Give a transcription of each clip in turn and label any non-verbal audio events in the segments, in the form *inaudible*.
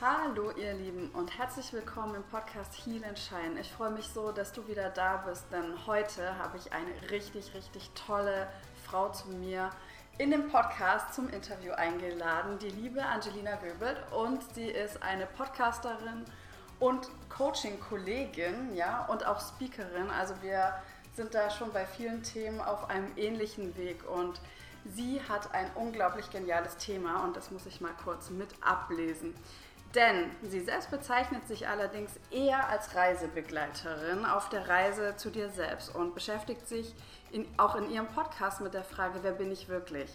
Hallo ihr Lieben und herzlich willkommen im Podcast Heal and Shine. Ich freue mich so, dass du wieder da bist, denn heute habe ich eine richtig, richtig tolle Frau zu mir in dem Podcast zum Interview eingeladen, die liebe Angelina Göbelt und sie ist eine Podcasterin und Coaching-Kollegin, ja, und auch Speakerin. Also wir sind da schon bei vielen Themen auf einem ähnlichen Weg und sie hat ein unglaublich geniales Thema und das muss ich mal kurz mit ablesen. Denn sie selbst bezeichnet sich allerdings eher als Reisebegleiterin auf der Reise zu dir selbst und beschäftigt sich in, auch in ihrem Podcast mit der Frage, wer bin ich wirklich,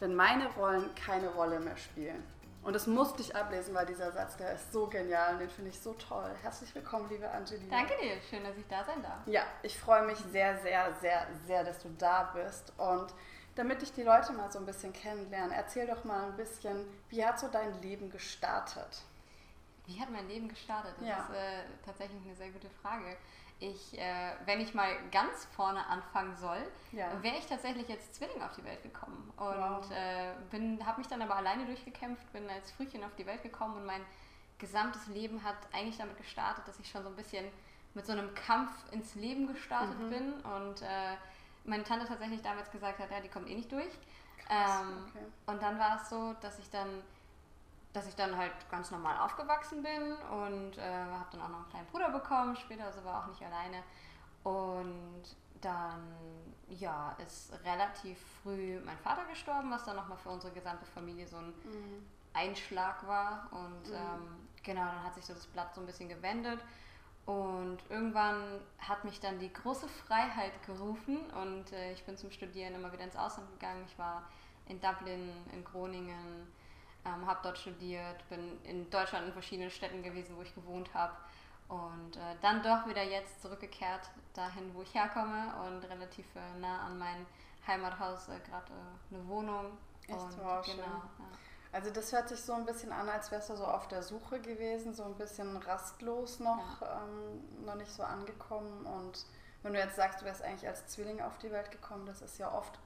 wenn meine Rollen keine Rolle mehr spielen. Und das musste ich ablesen, weil dieser Satz, der ist so genial und den finde ich so toll. Herzlich willkommen, liebe Angelina. Danke dir, schön, dass ich da sein darf. Ja, ich freue mich sehr, sehr, sehr, sehr, dass du da bist. Und damit ich die Leute mal so ein bisschen kennenlerne, erzähl doch mal ein bisschen, wie hat so dein Leben gestartet? Wie hat mein Leben gestartet? Das Ja. ist äh, tatsächlich eine sehr gute Frage. Ich, äh, wenn ich mal ganz vorne anfangen soll, Ja. wäre ich tatsächlich als Zwilling auf die Welt gekommen. Und Wow. äh, habe mich dann aber alleine durchgekämpft, bin als Frühchen auf die Welt gekommen und mein gesamtes Leben hat eigentlich damit gestartet, dass ich schon so ein bisschen mit so einem Kampf ins Leben gestartet Mhm. bin und äh, meine Tante tatsächlich damals gesagt hat, ja, die kommt eh nicht durch. Krass, Ähm, okay. Und dann war es so, dass ich dann, dass ich dann halt ganz normal aufgewachsen bin und äh, habe dann auch noch einen kleinen Bruder bekommen, später also war auch nicht alleine. Und dann, ja, ist relativ früh mein Vater gestorben, was dann nochmal für unsere gesamte Familie so ein Mhm. Einschlag war. Und Mhm. ähm, genau, dann hat sich so das Blatt so ein bisschen gewendet. Und irgendwann hat mich dann die große Freiheit gerufen und äh, ich bin zum Studieren immer wieder ins Ausland gegangen. Ich war in Dublin, in Groningen, ähm, habe dort studiert, bin in Deutschland in verschiedenen Städten gewesen, wo ich gewohnt habe. Und äh, dann doch wieder jetzt zurückgekehrt dahin, wo ich herkomme und relativ äh, nah an mein Heimathaus äh, gerade äh, eine Wohnung. Echt? und Wow, genau, schön. ja. Also das hört sich so ein bisschen an, als wärst du so auf der Suche gewesen, so ein bisschen rastlos noch, ähm, noch nicht so angekommen. Und wenn du jetzt sagst, du wärst eigentlich als Zwilling auf die Welt gekommen, das ist ja oft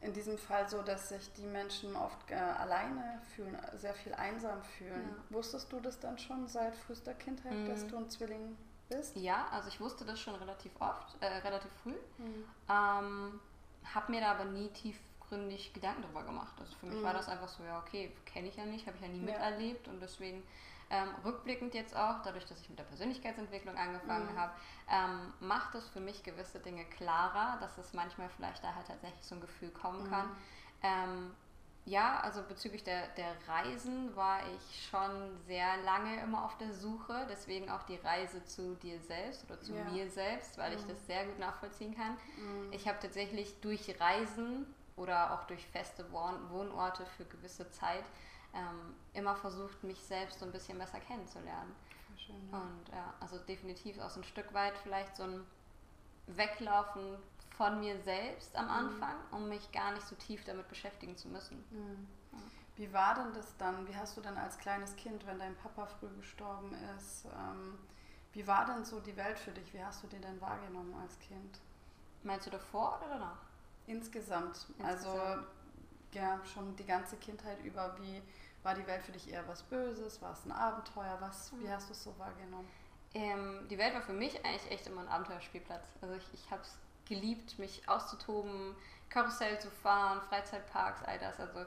in diesem Fall so, dass sich die Menschen oft äh, alleine fühlen, sehr viel einsam fühlen. Wusstest du das dann schon seit frühester Kindheit, Mhm. dass du ein Zwilling bist? Ja, also ich wusste das schon relativ oft, äh, relativ früh. Mhm. Ähm, habe mir da aber nie tiefgründig Gedanken drüber gemacht. Also für mich Mhm. war das einfach so, ja, okay, kenne ich ja nicht, habe ich ja nie Ja. miterlebt und deswegen ähm, rückblickend jetzt auch, dadurch, dass ich mit der Persönlichkeitsentwicklung angefangen Mhm. habe, ähm, macht es für mich gewisse Dinge klarer, dass es manchmal vielleicht da halt tatsächlich so ein Gefühl kommen Mhm. kann. Ähm, ja, also bezüglich der, der Reisen war ich schon sehr lange immer auf der Suche, deswegen auch die Reise zu dir selbst oder zu Ja. mir selbst, weil ich Mhm. das sehr gut nachvollziehen kann. Mhm. Ich habe tatsächlich durch Reisen oder auch durch feste Wohn Wohnorte für gewisse Zeit ähm, immer versucht, mich selbst so ein bisschen besser kennenzulernen. Schön, ja. Und ja, also definitiv auch so ein Stück weit vielleicht so ein Weglaufen von mir selbst am Mhm. Anfang, um mich gar nicht so tief damit beschäftigen zu müssen. Mhm. Wie war denn das dann? Wie hast du dann als kleines Kind, wenn dein Papa früh gestorben ist, ähm, wie war denn so die Welt für dich? Wie hast du die denn wahrgenommen als Kind? Meinst du davor oder danach? Insgesamt, also Insgesamt. ja, schon die ganze Kindheit über, wie war die Welt für dich eher was Böses? War es ein Abenteuer? Was, wie Mhm. hast du es so wahrgenommen? Ähm, die Welt war für mich eigentlich echt immer ein Abenteuerspielplatz. Also ich, ich habe es geliebt, mich auszutoben, Karussell zu fahren, Freizeitparks, all das. Also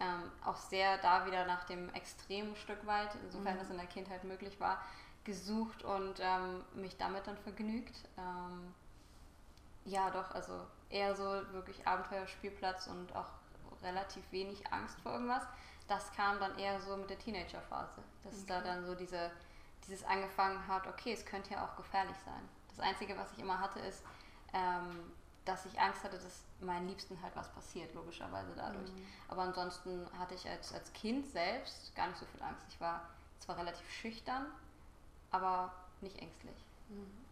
ähm, auch sehr da wieder nach dem extremen Stück weit, insofern Mhm. das in der Kindheit möglich war, gesucht und ähm, mich damit dann vergnügt. Ähm, ja, doch, also eher so wirklich Abenteuerspielplatz und auch relativ wenig Angst vor irgendwas. Das kam dann eher so mit der Teenagerphase, dass da Okay. dann so diese, dieses angefangen hat, okay, es könnte ja auch gefährlich sein. Das Einzige, was ich immer hatte, ist, ähm, dass ich Angst hatte, dass meinen Liebsten halt was passiert, logischerweise dadurch. Mhm. Aber ansonsten hatte ich als, als Kind selbst gar nicht so viel Angst. Ich war zwar relativ schüchtern, aber nicht ängstlich. Mhm.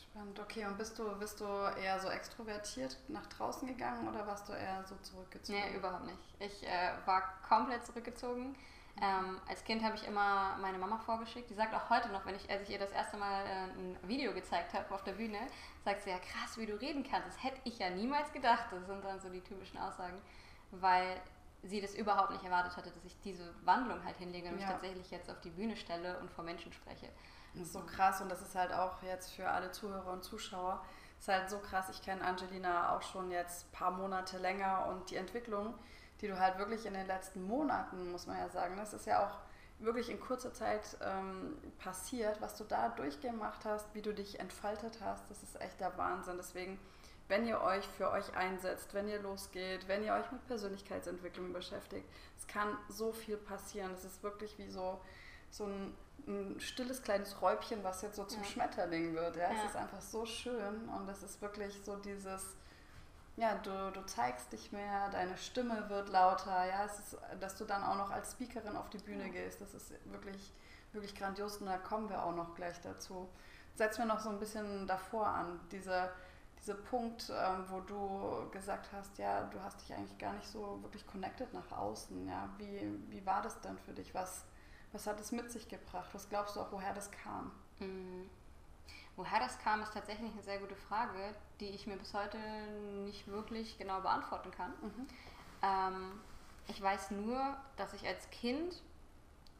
Spannend, okay. Und bist du, bist du eher so extrovertiert nach draußen gegangen oder warst du eher so zurückgezogen? Nee, überhaupt nicht. Ich äh, war komplett zurückgezogen. Ähm, als Kind habe ich immer meine Mama vorgeschickt. Die sagt auch heute noch, wenn ich, als ich ihr das erste Mal äh, ein Video gezeigt habe auf der Bühne, sagt sie ja krass, wie du reden kannst. Das hätte ich ja niemals gedacht. Das sind dann so die typischen Aussagen, weil sie das überhaupt nicht erwartet hatte, dass ich diese Wandlung halt hinlege und Ja. mich tatsächlich jetzt auf die Bühne stelle und vor Menschen spreche. Das ist so krass und das ist halt auch jetzt für alle Zuhörer und Zuschauer, ist halt so krass. Ich kenne Angelina auch schon jetzt ein paar Monate länger und die Entwicklung, die du halt wirklich in den letzten Monaten, muss man ja sagen, das ist ja auch wirklich in kurzer Zeit ähm, passiert, was du da durchgemacht hast, wie du dich entfaltet hast, das ist echt der Wahnsinn. Deswegen, wenn ihr euch für euch einsetzt, wenn ihr losgeht, wenn ihr euch mit Persönlichkeitsentwicklung beschäftigt, es kann so viel passieren. Es ist wirklich wie so, so ein, ein stilles kleines Räubchen, was jetzt so zum Ja. Schmetterling wird. Ja? Ja. Es ist einfach so schön und es ist wirklich so dieses, ja, du, du zeigst dich mehr, deine Stimme wird lauter, ja, es ist, dass du dann auch noch als Speakerin auf die Bühne Ja. gehst, das ist wirklich, wirklich grandios und da kommen wir auch noch gleich dazu. Setzen wir noch so ein bisschen davor an, diese, dieser Punkt, ähm, wo du gesagt hast, ja, du hast dich eigentlich gar nicht so wirklich connected nach außen, ja, wie, wie war das denn für dich, was, was hat es mit sich gebracht, was glaubst du auch, woher das kam? Mm. Woher das kam, ist tatsächlich eine sehr gute Frage, die ich mir bis heute nicht wirklich genau beantworten kann. Ähm, ich weiß nur, dass ich als Kind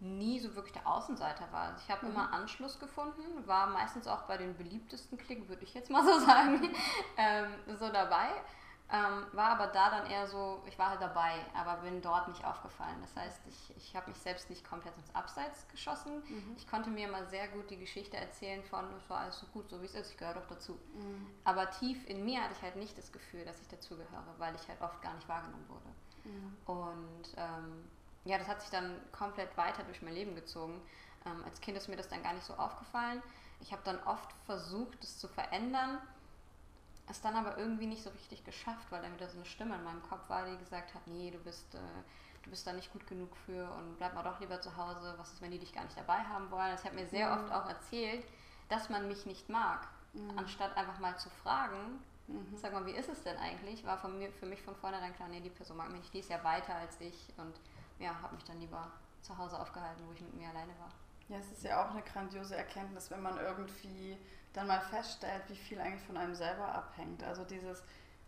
nie so wirklich der Außenseiter war. Also ich habe Mhm. immer Anschluss gefunden, war meistens auch bei den beliebtesten Klicken, würde ich jetzt mal so *laughs* sagen, ähm, so dabei. Ähm, war aber da dann eher so, ich war halt dabei, aber bin dort nicht aufgefallen. Das heißt, ich, ich habe mich selbst nicht komplett ins Abseits geschossen. Mhm. Ich konnte mir immer sehr gut die Geschichte erzählen von, es war alles so gut, so wie es ist, ich gehöre doch dazu. Mhm. Aber tief in mir hatte ich halt nicht das Gefühl, dass ich dazugehöre, weil ich halt oft gar nicht wahrgenommen wurde. Mhm. Und ähm, ja, das hat sich dann komplett weiter durch mein Leben gezogen. Ähm, als Kind ist mir das dann gar nicht so aufgefallen. Ich habe dann oft versucht, das zu verändern, es dann aber irgendwie nicht so richtig geschafft, weil dann wieder so eine Stimme in meinem Kopf war, die gesagt hat, nee, du bist, äh, du bist da nicht gut genug für und bleib mal doch lieber zu Hause. Was ist, wenn die dich gar nicht dabei haben wollen? Das hat mir sehr Mhm. oft auch erzählt, dass man mich nicht mag. Mhm. Anstatt einfach mal zu fragen, Mhm. Sag mal, wie ist es denn eigentlich? War von mir, für mich von vornherein klar, nee, die Person mag mich nicht, die ist ja weiter als ich und ja, habe mich dann lieber zu Hause aufgehalten, wo ich mit mir alleine war. Ja, es ist ja auch eine grandiose Erkenntnis, wenn man irgendwie dann mal feststellt, wie viel eigentlich von einem selber abhängt. Also dieses,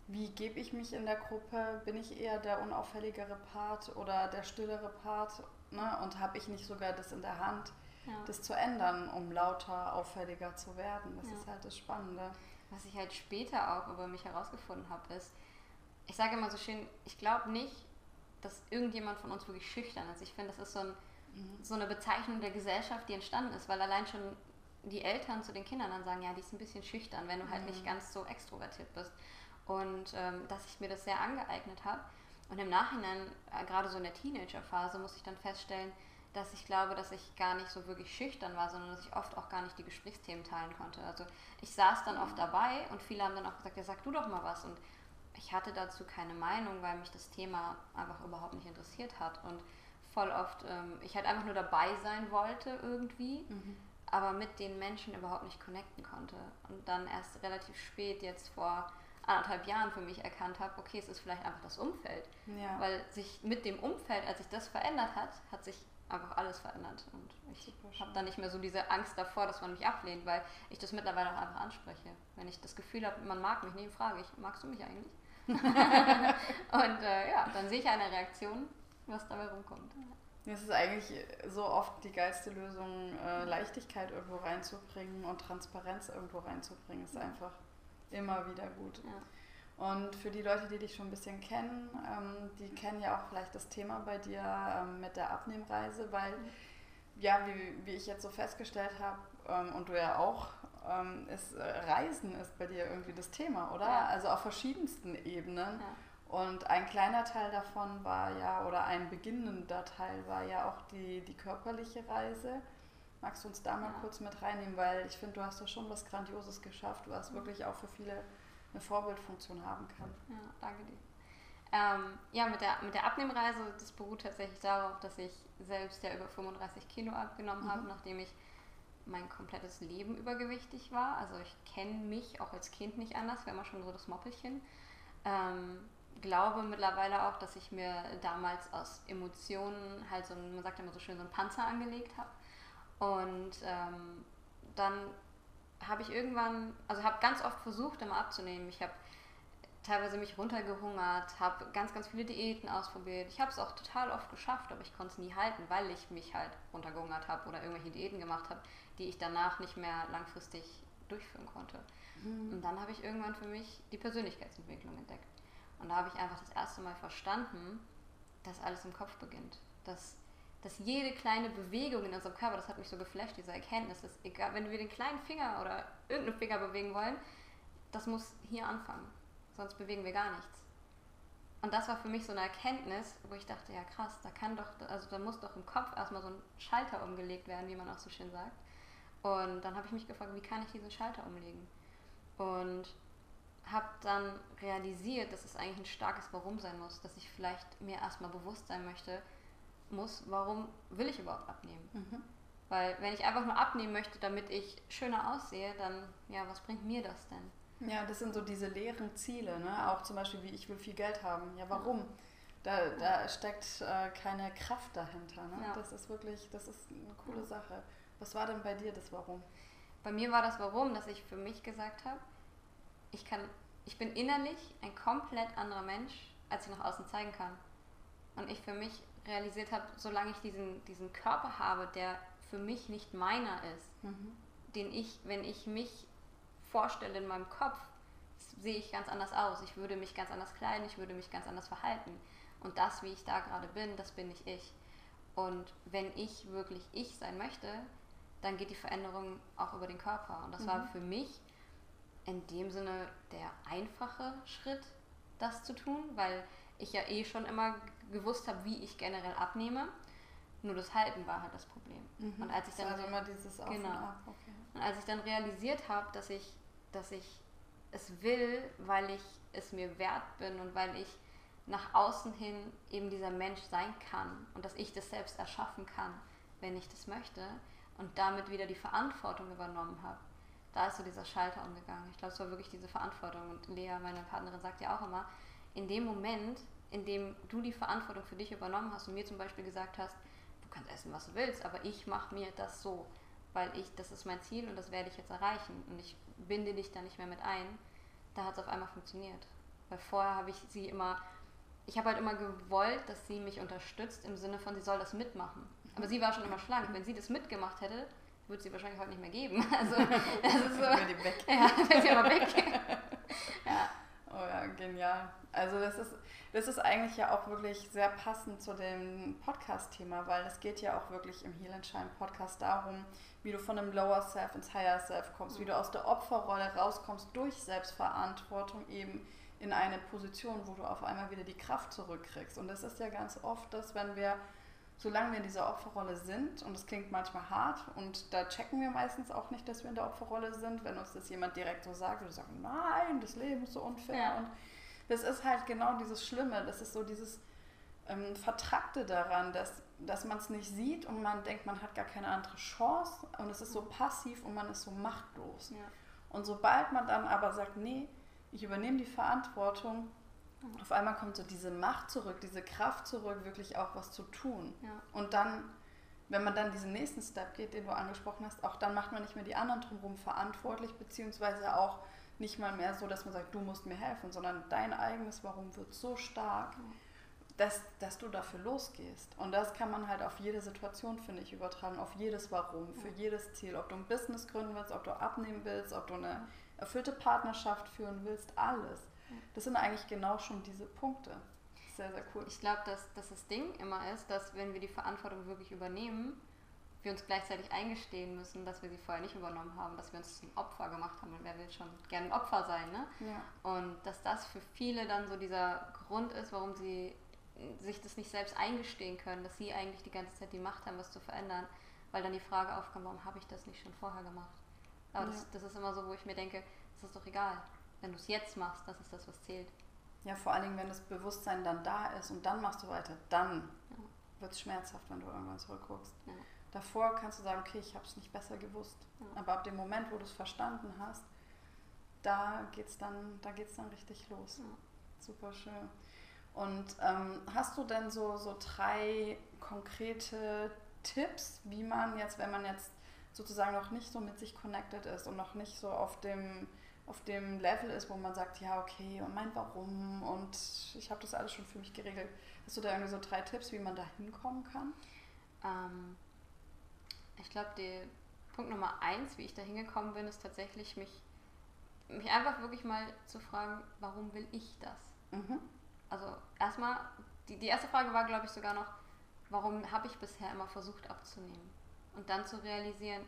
wie gebe ich mich in der Gruppe? Bin ich eher der unauffälligere Part oder der stillere Part? Ne? Und habe ich nicht sogar das in der Hand, Ja. das zu ändern, um lauter, auffälliger zu werden? Das Ja. ist halt das Spannende. Was ich halt später auch über mich herausgefunden habe, ist, ich sage immer so schön, ich glaube nicht, dass irgendjemand von uns wirklich schüchtern ist. Ich finde, das ist so, ein, so eine Bezeichnung der Gesellschaft, die entstanden ist, weil allein schon die Eltern zu den Kindern dann sagen, ja, die ist ein bisschen schüchtern, wenn du halt Mhm. nicht ganz so extrovertiert bist. Und ähm, dass ich mir das sehr angeeignet habe. Und im Nachhinein, äh, gerade so in der Teenagerphase, muss ich dann feststellen, dass ich glaube, dass ich gar nicht so wirklich schüchtern war, sondern dass ich oft auch gar nicht die Gesprächsthemen teilen konnte. Also ich saß dann oft dabei und viele haben dann auch gesagt, ja, sag du doch mal was. Und ich hatte dazu keine Meinung, weil mich das Thema einfach überhaupt nicht interessiert hat. Und voll oft, ähm, ich halt einfach nur dabei sein wollte irgendwie, aber mit den Menschen überhaupt nicht connecten konnte. Und dann erst relativ spät, jetzt vor anderthalb Jahren für mich erkannt habe, okay, es ist vielleicht einfach das Umfeld. Ja. Weil sich mit dem Umfeld, als sich das verändert hat, hat sich einfach alles verändert. Und ich habe dann nicht mehr so diese Angst davor, dass man mich ablehnt, weil ich das mittlerweile auch einfach anspreche. Wenn ich das Gefühl habe, man mag mich nicht, frage ich, magst du mich eigentlich? *laughs* und äh, ja, dann sehe ich eine Reaktion, was dabei rumkommt. Es ist eigentlich so oft die geilste Lösung, äh, Leichtigkeit irgendwo reinzubringen und Transparenz irgendwo reinzubringen. Ist einfach immer wieder gut. Ja. Und für die Leute, die dich schon ein bisschen kennen, ähm, die kennen ja auch vielleicht das Thema bei dir ähm, mit der Abnehmreise, weil, ja, wie, wie ich jetzt so festgestellt habe, ähm, und du ja auch, ist, äh, Reisen ist bei dir irgendwie das Thema, oder? Ja. Also auf verschiedensten Ebenen. Ja. Und ein kleiner Teil davon war ja, oder ein beginnender Teil war ja auch die, die körperliche Reise. Magst du uns da mal Ja. kurz mit reinnehmen, weil ich finde, du hast da schon was Grandioses geschafft, was wirklich auch für viele eine Vorbildfunktion haben kann. Ja, danke dir. Ähm, ja, mit der, mit der Abnehmreise, das beruht tatsächlich darauf, dass ich selbst ja über 35 Kilo abgenommen Mhm. habe, nachdem ich mein komplettes Leben übergewichtig war. Also ich kenne mich auch als Kind nicht anders, wäre immer schon so das Moppelchen. Ähm, glaube mittlerweile auch, dass ich mir damals aus Emotionen halt so, ein, man sagt immer so schön, so einen Panzer angelegt habe. Und ähm, dann habe ich irgendwann, also habe ganz oft versucht, immer abzunehmen. Ich habe teilweise mich runtergehungert, habe ganz, ganz viele Diäten ausprobiert. Ich habe es auch total oft geschafft, aber ich konnte es nie halten, weil ich mich halt runtergehungert habe oder irgendwelche Diäten gemacht habe, die ich danach nicht mehr langfristig durchführen konnte. Mhm. Und dann habe ich irgendwann für mich die Persönlichkeitsentwicklung entdeckt. Und da habe ich einfach das erste Mal verstanden, dass alles im Kopf beginnt. Dass, dass jede kleine Bewegung in unserem Körper, das hat mich so geflasht, diese Erkenntnis, dass egal, wenn wir den kleinen Finger oder irgendeinen Finger bewegen wollen, das muss hier anfangen sonst bewegen wir gar nichts. Und das war für mich so eine Erkenntnis, wo ich dachte, ja krass, da kann doch, also da muss doch im Kopf erstmal so ein Schalter umgelegt werden, wie man auch so schön sagt. Und dann habe ich mich gefragt, wie kann ich diesen Schalter umlegen? Und habe dann realisiert, dass es eigentlich ein starkes Warum sein muss, dass ich vielleicht mir erstmal bewusst sein möchte, muss, warum will ich überhaupt abnehmen? Mhm. Weil wenn ich einfach nur abnehmen möchte, damit ich schöner aussehe, dann, ja, was bringt mir das denn? Ja, das sind so diese leeren Ziele, ne? auch zum Beispiel wie ich will viel Geld haben. Ja, warum? Da, da steckt äh, keine Kraft dahinter. Ne? Ja. Das ist wirklich, das ist eine coole Sache. Was war denn bei dir das Warum? Bei mir war das Warum, dass ich für mich gesagt habe, ich kann, ich bin innerlich ein komplett anderer Mensch, als ich nach außen zeigen kann. Und ich für mich realisiert habe, solange ich diesen, diesen Körper habe, der für mich nicht meiner ist, mhm. den ich, wenn ich mich vorstelle in meinem Kopf, sehe ich ganz anders aus. Ich würde mich ganz anders kleiden, ich würde mich ganz anders verhalten. Und das, wie ich da gerade bin, das bin nicht ich. Und wenn ich wirklich ich sein möchte, dann geht die Veränderung auch über den Körper. Und das mhm. war für mich in dem Sinne der einfache Schritt, das zu tun, weil ich ja eh schon immer gewusst habe, wie ich generell abnehme. Nur das Halten war halt das Problem. Mhm. Und als ich dann also immer dieses Auf genau. Und, okay. und als ich dann realisiert habe, dass ich dass ich es will, weil ich es mir wert bin und weil ich nach außen hin eben dieser Mensch sein kann und dass ich das selbst erschaffen kann, wenn ich das möchte und damit wieder die Verantwortung übernommen habe. Da ist so dieser Schalter umgegangen. Ich glaube, es war wirklich diese Verantwortung und Lea, meine Partnerin, sagt ja auch immer, in dem Moment, in dem du die Verantwortung für dich übernommen hast und mir zum Beispiel gesagt hast, du kannst essen, was du willst, aber ich mache mir das so, weil ich, das ist mein Ziel und das werde ich jetzt erreichen und ich binde dich da nicht mehr mit ein, da hat es auf einmal funktioniert. Weil vorher habe ich sie immer, ich habe halt immer gewollt, dass sie mich unterstützt im Sinne von, sie soll das mitmachen. Aber sie war schon immer schlank. Wenn sie das mitgemacht hätte, würde sie wahrscheinlich heute nicht mehr geben. *laughs* Also, das *laughs* ist so. Die weg. *laughs* Ja, wäre sie aber weg. ja. Oh ja, genial. Also das ist, das ist eigentlich ja auch wirklich sehr passend zu dem Podcast-Thema, weil es geht ja auch wirklich im Heal and Shine Podcast darum, wie du von einem Lower Self ins Higher Self kommst, wie du aus der Opferrolle rauskommst durch Selbstverantwortung eben in eine Position, wo du auf einmal wieder die Kraft zurückkriegst. Und das ist ja ganz oft das, wenn wir, solange wir in dieser Opferrolle sind, und das klingt manchmal hart, und da checken wir meistens auch nicht, dass wir in der Opferrolle sind, wenn uns das jemand direkt so sagt, wir sagen, nein, das Leben ist so unfair. Ja. Und das ist halt genau dieses Schlimme, das ist so dieses ähm, Vertrackte daran, dass dass man es nicht sieht und man denkt, man hat gar keine andere Chance und es ist so passiv und man ist so machtlos. Ja. Und sobald man dann aber sagt, nee, ich übernehme die Verantwortung. Auf einmal kommt so diese Macht zurück, diese Kraft zurück, wirklich auch was zu tun. Ja. Und dann, wenn man dann diesen nächsten Step geht, den du angesprochen hast, auch dann macht man nicht mehr die anderen drumherum verantwortlich, beziehungsweise auch nicht mal mehr so, dass man sagt, du musst mir helfen, sondern dein eigenes Warum wird so stark. Dass, dass du dafür losgehst. Und das kann man halt auf jede Situation, finde ich, übertragen, auf jedes Warum, für ja. jedes Ziel. Ob du ein Business gründen willst, ob du abnehmen willst, ob du eine erfüllte Partnerschaft führen willst, alles. Das sind eigentlich genau schon diese Punkte. Sehr, sehr cool. Ich glaube, dass, dass das Ding immer ist, dass wenn wir die Verantwortung wirklich übernehmen, wir uns gleichzeitig eingestehen müssen, dass wir sie vorher nicht übernommen haben, dass wir uns zum Opfer gemacht haben. Und wer will schon gerne ein Opfer sein, ne? Ja. Und dass das für viele dann so dieser Grund ist, warum sie sich das nicht selbst eingestehen können, dass sie eigentlich die ganze Zeit die Macht haben, was zu verändern, weil dann die Frage aufkommt, warum habe ich das nicht schon vorher gemacht? Aber ja. das, das, ist immer so, wo ich mir denke, das ist doch egal. Wenn du es jetzt machst, das ist das, was zählt. Ja, vor allen Dingen, wenn das Bewusstsein dann da ist und dann machst du weiter, dann ja. wird es schmerzhaft, wenn du irgendwann zurückguckst. Ja. Davor kannst du sagen, okay, ich habe es nicht besser gewusst. Aber ab dem Moment, wo du es verstanden hast, da geht es dann, da geht's dann richtig los. Super schön. Und ähm, hast du denn so, so drei konkrete Tipps, wie man jetzt, wenn man jetzt sozusagen noch nicht so mit sich connected ist und noch nicht so auf dem auf dem Level ist, wo man sagt, ja, okay, und mein Warum und ich habe das alles schon für mich geregelt. Hast du da irgendwie so drei Tipps, wie man da hinkommen kann? Ähm, ich glaube, der Punkt Nummer eins, wie ich da hingekommen bin, ist tatsächlich mich, mich einfach wirklich mal zu fragen, warum will ich das? Mhm. Also erstmal, die, die erste Frage war, glaube ich, sogar noch, warum habe ich bisher immer versucht abzunehmen? Und dann zu realisieren,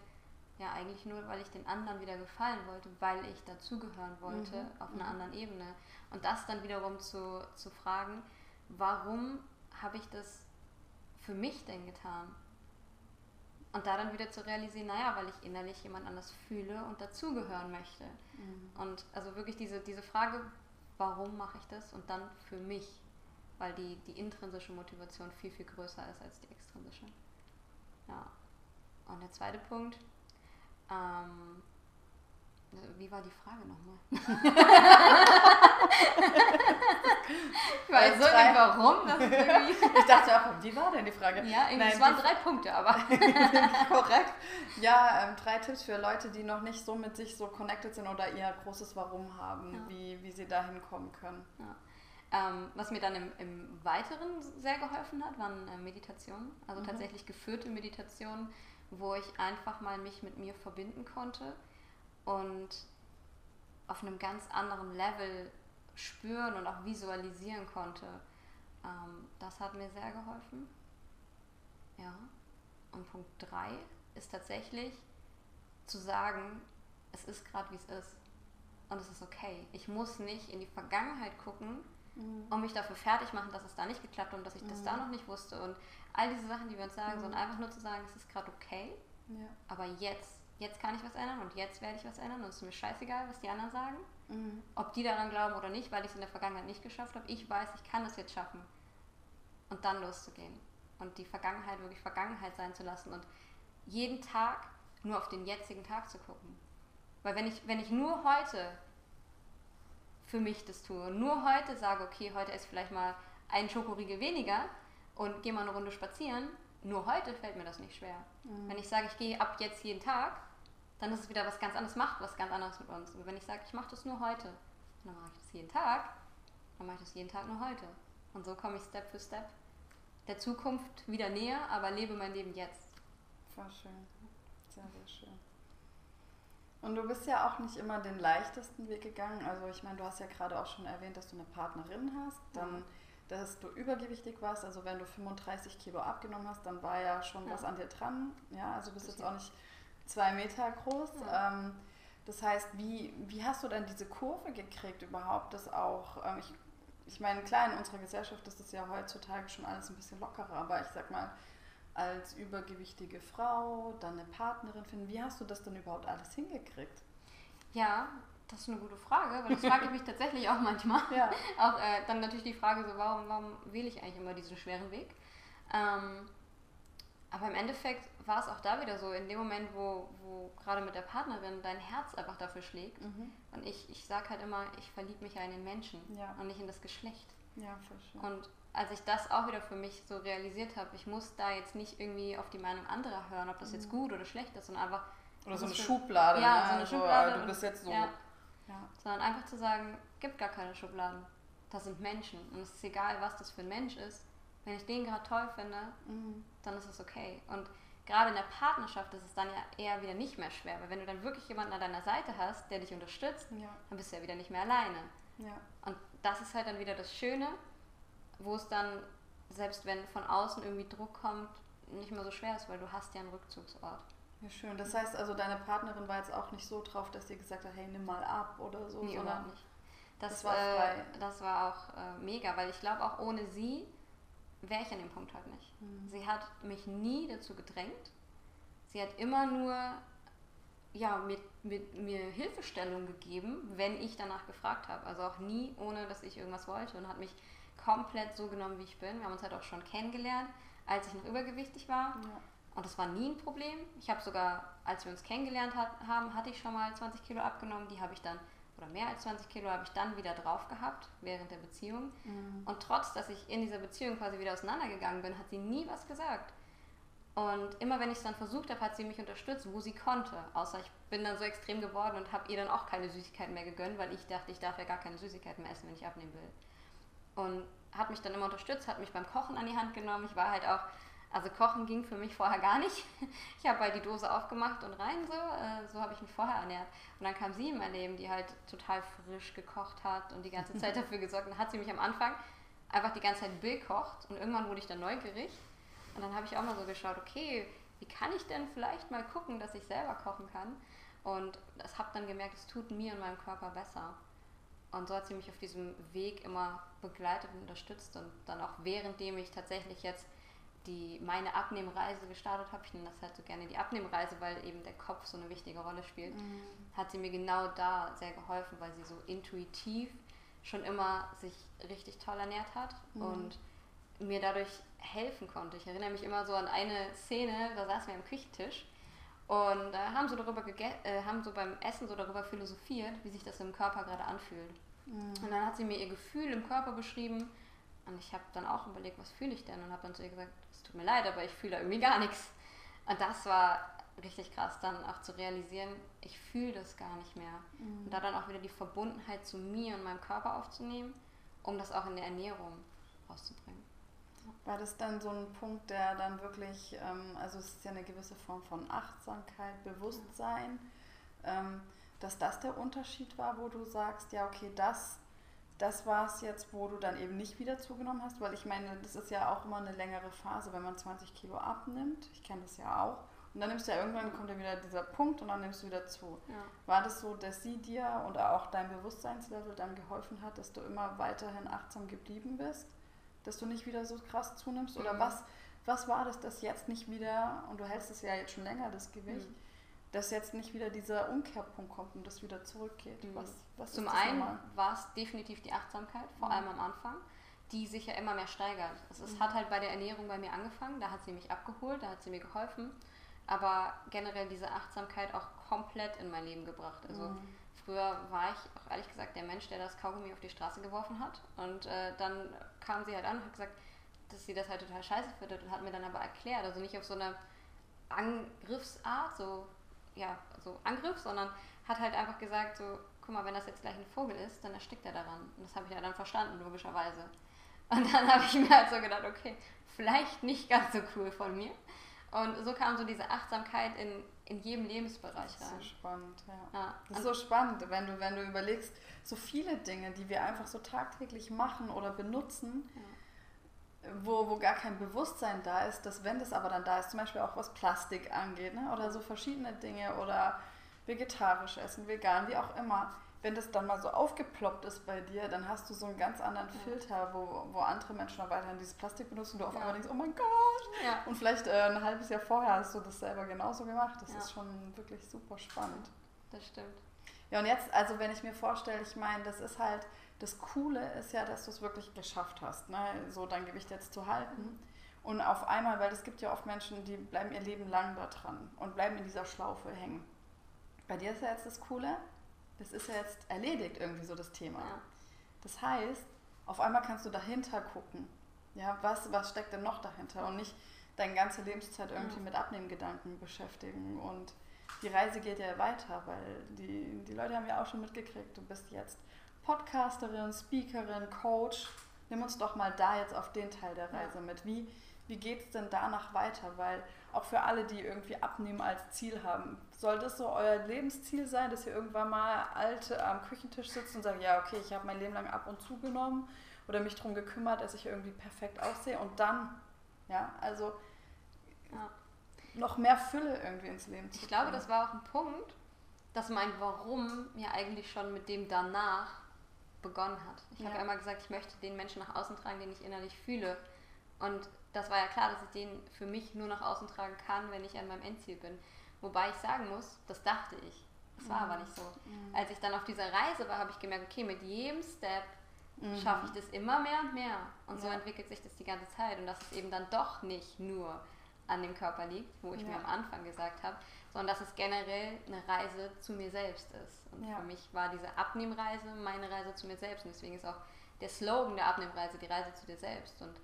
ja, eigentlich nur, weil ich den anderen wieder gefallen wollte, weil ich dazugehören wollte mhm. auf einer mhm. anderen Ebene. Und das dann wiederum zu, zu fragen, warum habe ich das für mich denn getan? Und da dann wieder zu realisieren, naja, weil ich innerlich jemand anders fühle und dazugehören möchte. Mhm. Und also wirklich diese, diese Frage, warum mache ich das? Und dann für mich, weil die, die intrinsische Motivation viel, viel größer ist als die extrinsische. Ja. Und der zweite Punkt, ähm, wie war die Frage nochmal? ich weiß so nicht warum. *laughs* ich dachte auch, wie war denn die Frage? Ja, Nein, es waren drei Punkte, aber. *laughs* Korrekt. Ja, ähm, drei Tipps für Leute, die noch nicht so mit sich so connected sind oder ihr großes Warum haben, ja. wie, wie sie da hinkommen können. Ja. Ähm, was mir dann im, im, Weiteren sehr geholfen hat, waren äh, Meditationen, also mhm. tatsächlich geführte Meditationen, wo ich einfach mal mich mit mir verbinden konnte und auf einem ganz anderen Level spüren und auch visualisieren konnte. Ähm, das hat mir sehr geholfen. Ja. Und Punkt 3 ist tatsächlich zu sagen, es ist gerade wie es ist. Und es ist okay. Ich muss nicht in die Vergangenheit gucken mhm. und mich dafür fertig machen, dass es da nicht geklappt hat und dass ich mhm. das da mhm. noch nicht wusste. Und all diese Sachen, die wir uns sagen, mhm. sondern einfach nur zu sagen, es ist gerade okay. Ja. Aber jetzt jetzt kann ich was ändern und jetzt werde ich was ändern und es ist mir scheißegal, was die anderen sagen. Mhm. Ob die daran glauben oder nicht, weil ich es in der Vergangenheit nicht geschafft habe. Ich weiß, ich kann es jetzt schaffen. Und dann loszugehen. Und die Vergangenheit wirklich Vergangenheit sein zu lassen und jeden Tag nur auf den jetzigen Tag zu gucken. Weil wenn ich, wenn ich nur heute für mich das tue nur heute sage, okay, heute ist vielleicht mal ein Schokoriegel weniger und gehe mal eine Runde spazieren, nur heute fällt mir das nicht schwer. Mhm. Wenn ich sage, ich gehe ab jetzt jeden Tag, dann ist es wieder was ganz anderes, macht was ganz anderes mit uns. Aber wenn ich sage, ich mache das nur heute, dann mache ich das jeden Tag, dann mache ich das jeden Tag nur heute. Und so komme ich Step für Step der Zukunft wieder näher, aber lebe mein Leben jetzt. Voll schön. Sehr, sehr schön. Und du bist ja auch nicht immer den leichtesten Weg gegangen. Also ich meine, du hast ja gerade auch schon erwähnt, dass du eine Partnerin hast. Dann, dass du übergewichtig warst. Also wenn du 35 Kilo abgenommen hast, dann war ja schon ja. was an dir dran. Ja, also bist jetzt auch nicht zwei Meter groß. Ja. Ähm, das heißt, wie, wie hast du dann diese Kurve gekriegt überhaupt, das auch, ähm, ich, ich meine, klar, in unserer Gesellschaft ist das ja heutzutage schon alles ein bisschen lockerer, aber ich sag mal, als übergewichtige Frau, dann eine Partnerin finden, wie hast du das denn überhaupt alles hingekriegt? Ja, das ist eine gute Frage, weil das frage ich mich tatsächlich auch manchmal. Ja. *laughs* Auch äh, dann natürlich die Frage so, warum, warum wähle ich eigentlich immer diesen schweren Weg? Ähm, aber im Endeffekt war es auch da wieder so, in dem Moment, wo, wo gerade mit der Partnerin dein Herz einfach dafür schlägt. Mhm. Und ich, ich sage halt immer, ich verliebe mich ja in den Menschen ja. und nicht in das Geschlecht. Ja, voll schön. Und als ich das auch wieder für mich so realisiert habe, ich muss da jetzt nicht irgendwie auf die Meinung anderer hören, ob das mhm. jetzt gut oder schlecht ist, sondern einfach. Oder so eine Schublade. Ja, ne? so eine also, Schublade. Also, du bist jetzt so. Ja, ja. Sondern einfach zu sagen, gibt gar keine Schubladen. Das sind Menschen. Und es ist egal, was das für ein Mensch ist. Wenn ich den gerade toll finde, mhm. dann ist es okay. Und gerade in der Partnerschaft ist es dann ja eher wieder nicht mehr schwer, weil wenn du dann wirklich jemanden an deiner Seite hast, der dich unterstützt, ja. dann bist du ja wieder nicht mehr alleine. Ja. Und das ist halt dann wieder das Schöne, wo es dann, selbst wenn von außen irgendwie Druck kommt, nicht mehr so schwer ist, weil du hast ja einen Rückzugsort. Ja, schön. Das heißt also, deine Partnerin war jetzt auch nicht so drauf, dass sie gesagt hat, hey, nimm mal ab oder so. Nee, überhaupt nicht. Das, das, war, äh, das war auch äh, mega, weil ich glaube, auch ohne sie wäre ich an dem Punkt halt nicht. Mhm. Sie hat mich nie dazu gedrängt. Sie hat immer nur ja, mir, mit, mir Hilfestellung gegeben, wenn ich danach gefragt habe. Also auch nie, ohne dass ich irgendwas wollte und hat mich komplett so genommen, wie ich bin. Wir haben uns halt auch schon kennengelernt, als ich noch übergewichtig war. Ja. Und das war nie ein Problem. Ich habe sogar, als wir uns kennengelernt hat, haben, hatte ich schon mal 20 Kilo abgenommen. Die habe ich dann oder mehr als 20 Kilo habe ich dann wieder drauf gehabt während der Beziehung. Mhm. Und trotz, dass ich in dieser Beziehung quasi wieder auseinandergegangen bin, hat sie nie was gesagt. Und immer wenn ich es dann versucht habe, hat sie mich unterstützt, wo sie konnte. Außer ich bin dann so extrem geworden und habe ihr dann auch keine Süßigkeiten mehr gegönnt, weil ich dachte, ich darf ja gar keine Süßigkeiten mehr essen, wenn ich abnehmen will. Und hat mich dann immer unterstützt, hat mich beim Kochen an die Hand genommen. Ich war halt auch, also Kochen ging für mich vorher gar nicht. *laughs* Ich habe halt die Dose aufgemacht und rein so. Äh, so habe ich mich vorher ernährt. Und dann kam sie in mein Leben, die halt total frisch gekocht hat und die ganze *laughs* Zeit dafür gesorgt. Und dann hat sie mich am Anfang einfach die ganze Zeit bekocht und irgendwann wurde ich dann neugierig und dann habe ich auch mal so geschaut, okay, wie kann ich denn vielleicht mal gucken, dass ich selber kochen kann? Und das habe dann gemerkt, es tut mir und meinem Körper besser. Und so hat sie mich auf diesem Weg immer begleitet und unterstützt. Und dann auch währenddem ich tatsächlich jetzt die, meine Abnehmreise gestartet habe, ich nenne das halt so gerne die Abnehmreise, weil eben der Kopf so eine wichtige Rolle spielt, mhm. hat sie mir genau da sehr geholfen, weil sie so intuitiv schon immer sich richtig toll ernährt hat mhm. und mir dadurch helfen konnte. Ich erinnere mich immer so an eine Szene, da saßen wir am Küchentisch und äh, haben, so darüber äh, haben so beim Essen so darüber philosophiert, wie sich das im Körper gerade anfühlt. Mhm. Und dann hat sie mir ihr Gefühl im Körper beschrieben und ich habe dann auch überlegt, was fühle ich denn? Und habe dann zu ihr gesagt, es tut mir leid, aber ich fühle irgendwie gar nichts. Und das war richtig krass, dann auch zu realisieren, ich fühle das gar nicht mehr. Mhm. Und da dann auch wieder die Verbundenheit zu mir und meinem Körper aufzunehmen, um das auch in der Ernährung rauszubringen. War das dann so ein Punkt, der dann wirklich, ähm, also es ist ja eine gewisse Form von Achtsamkeit, Bewusstsein, ähm, dass das der Unterschied war, wo du sagst, ja, okay, das, das war es jetzt, wo du dann eben nicht wieder zugenommen hast, weil ich meine, das ist ja auch immer eine längere Phase, wenn man 20 Kilo abnimmt. Ich kenne das ja auch. Und dann nimmst du ja irgendwann, kommt ja wieder dieser Punkt und dann nimmst du wieder zu. Ja. War das so, dass sie dir und auch dein Bewusstseinslevel dann geholfen hat, dass du immer weiterhin achtsam geblieben bist? dass du nicht wieder so krass zunimmst? Oder mhm. was, was war das, dass jetzt nicht wieder, und du hältst es ja jetzt schon länger, das Gewicht, mhm. Dass jetzt nicht wieder dieser Umkehrpunkt kommt und das wieder zurückgeht? Mhm. Was, was Zum einen war es definitiv die Achtsamkeit, vor mhm. allem am Anfang, die sich ja immer mehr steigert. Es, es mhm. hat halt bei der Ernährung bei mir angefangen, da hat sie mich abgeholt, da hat sie mir geholfen, aber generell diese Achtsamkeit auch komplett in mein Leben gebracht. Also mhm. Früher war ich auch ehrlich gesagt der Mensch, der das Kaugummi auf die Straße geworfen hat. Und äh, dann kam sie halt an und hat gesagt, dass sie das halt total scheiße findet und hat mir dann aber erklärt, also nicht auf so eine Angriffsart, so, ja, so Angriff, sondern hat halt einfach gesagt, so, guck mal, wenn das jetzt gleich ein Vogel ist, dann erstickt er daran. Und das habe ich ja dann verstanden, logischerweise. Und dann *laughs* habe ich mir halt so gedacht, okay, vielleicht nicht ganz so cool von mir. Und so kam so diese Achtsamkeit in, in jedem Lebensbereich rein. Das ist so spannend, ja. ja. Das ist so spannend, wenn du, wenn du überlegst, so viele Dinge, die wir einfach so tagtäglich machen oder benutzen, ja. Wo, wo gar kein Bewusstsein da ist, dass wenn das aber dann da ist, zum Beispiel auch was Plastik angeht, ne? oder so verschiedene Dinge oder vegetarisch essen, vegan, wie auch immer, wenn das dann mal so aufgeploppt ist bei dir, dann hast du so einen ganz anderen ja. Filter, wo, wo andere Menschen noch weiterhin dieses Plastik benutzen und du auf ja. einmal denkst, oh mein Gott! Ja. Und vielleicht äh, ein halbes Jahr vorher hast du das selber genauso gemacht. Das ist schon wirklich super spannend. Das stimmt. Ja, und jetzt, also wenn ich mir vorstelle, ich meine, das ist halt, das Coole ist ja, dass du es wirklich geschafft hast, ne? so dein Gewicht jetzt zu halten. Und auf einmal, weil es gibt ja oft Menschen, die bleiben ihr Leben lang da dran und bleiben in dieser Schlaufe hängen. Bei dir ist ja jetzt das Coole, das ist ja jetzt erledigt irgendwie so das Thema. Ja. Das heißt, auf einmal kannst du dahinter gucken. Ja, was, was steckt denn noch dahinter? Und nicht deine ganze Lebenszeit irgendwie ja. mit Abnehmgedanken beschäftigen. Und die Reise geht ja weiter, weil die, die Leute haben ja auch schon mitgekriegt, du bist jetzt Podcasterin, Speakerin, Coach. Nimm uns doch mal da jetzt auf den Teil der Reise ja. mit. Wie, wie geht es denn danach weiter? Weil auch für alle, die irgendwie Abnehmen als Ziel haben, soll das so euer Lebensziel sein, dass ihr irgendwann mal alt am Küchentisch sitzt und sagt, ja, okay, ich habe mein Leben lang ab und zu genommen oder mich darum gekümmert, dass ich irgendwie perfekt aussehe und dann, ja, also ja. noch mehr Fülle irgendwie ins Leben zu Ich glaube, das war auch ein Punkt, dass mein Warum mir eigentlich schon mit dem danach begonnen hat. Ich ja. habe ja immer gesagt, ich möchte den Menschen nach außen tragen, den ich innerlich fühle. Und das war ja klar, dass ich den für mich nur nach außen tragen kann, wenn ich an meinem Endziel bin. Wobei ich sagen muss, das dachte ich. Das war mhm. aber nicht so. Mhm. Als ich dann auf dieser Reise war, habe ich gemerkt, okay, mit jedem Step mhm. schaffe ich das immer mehr und mehr. Und ja. so entwickelt sich das die ganze Zeit. Und dass es eben dann doch nicht nur an dem Körper liegt, wo ich ja. mir am Anfang gesagt habe, sondern dass es generell eine Reise zu mir selbst ist. Und ja. für mich war diese Abnehmreise meine Reise zu mir selbst. Und deswegen ist auch der Slogan der Abnehmreise die Reise zu dir selbst. Und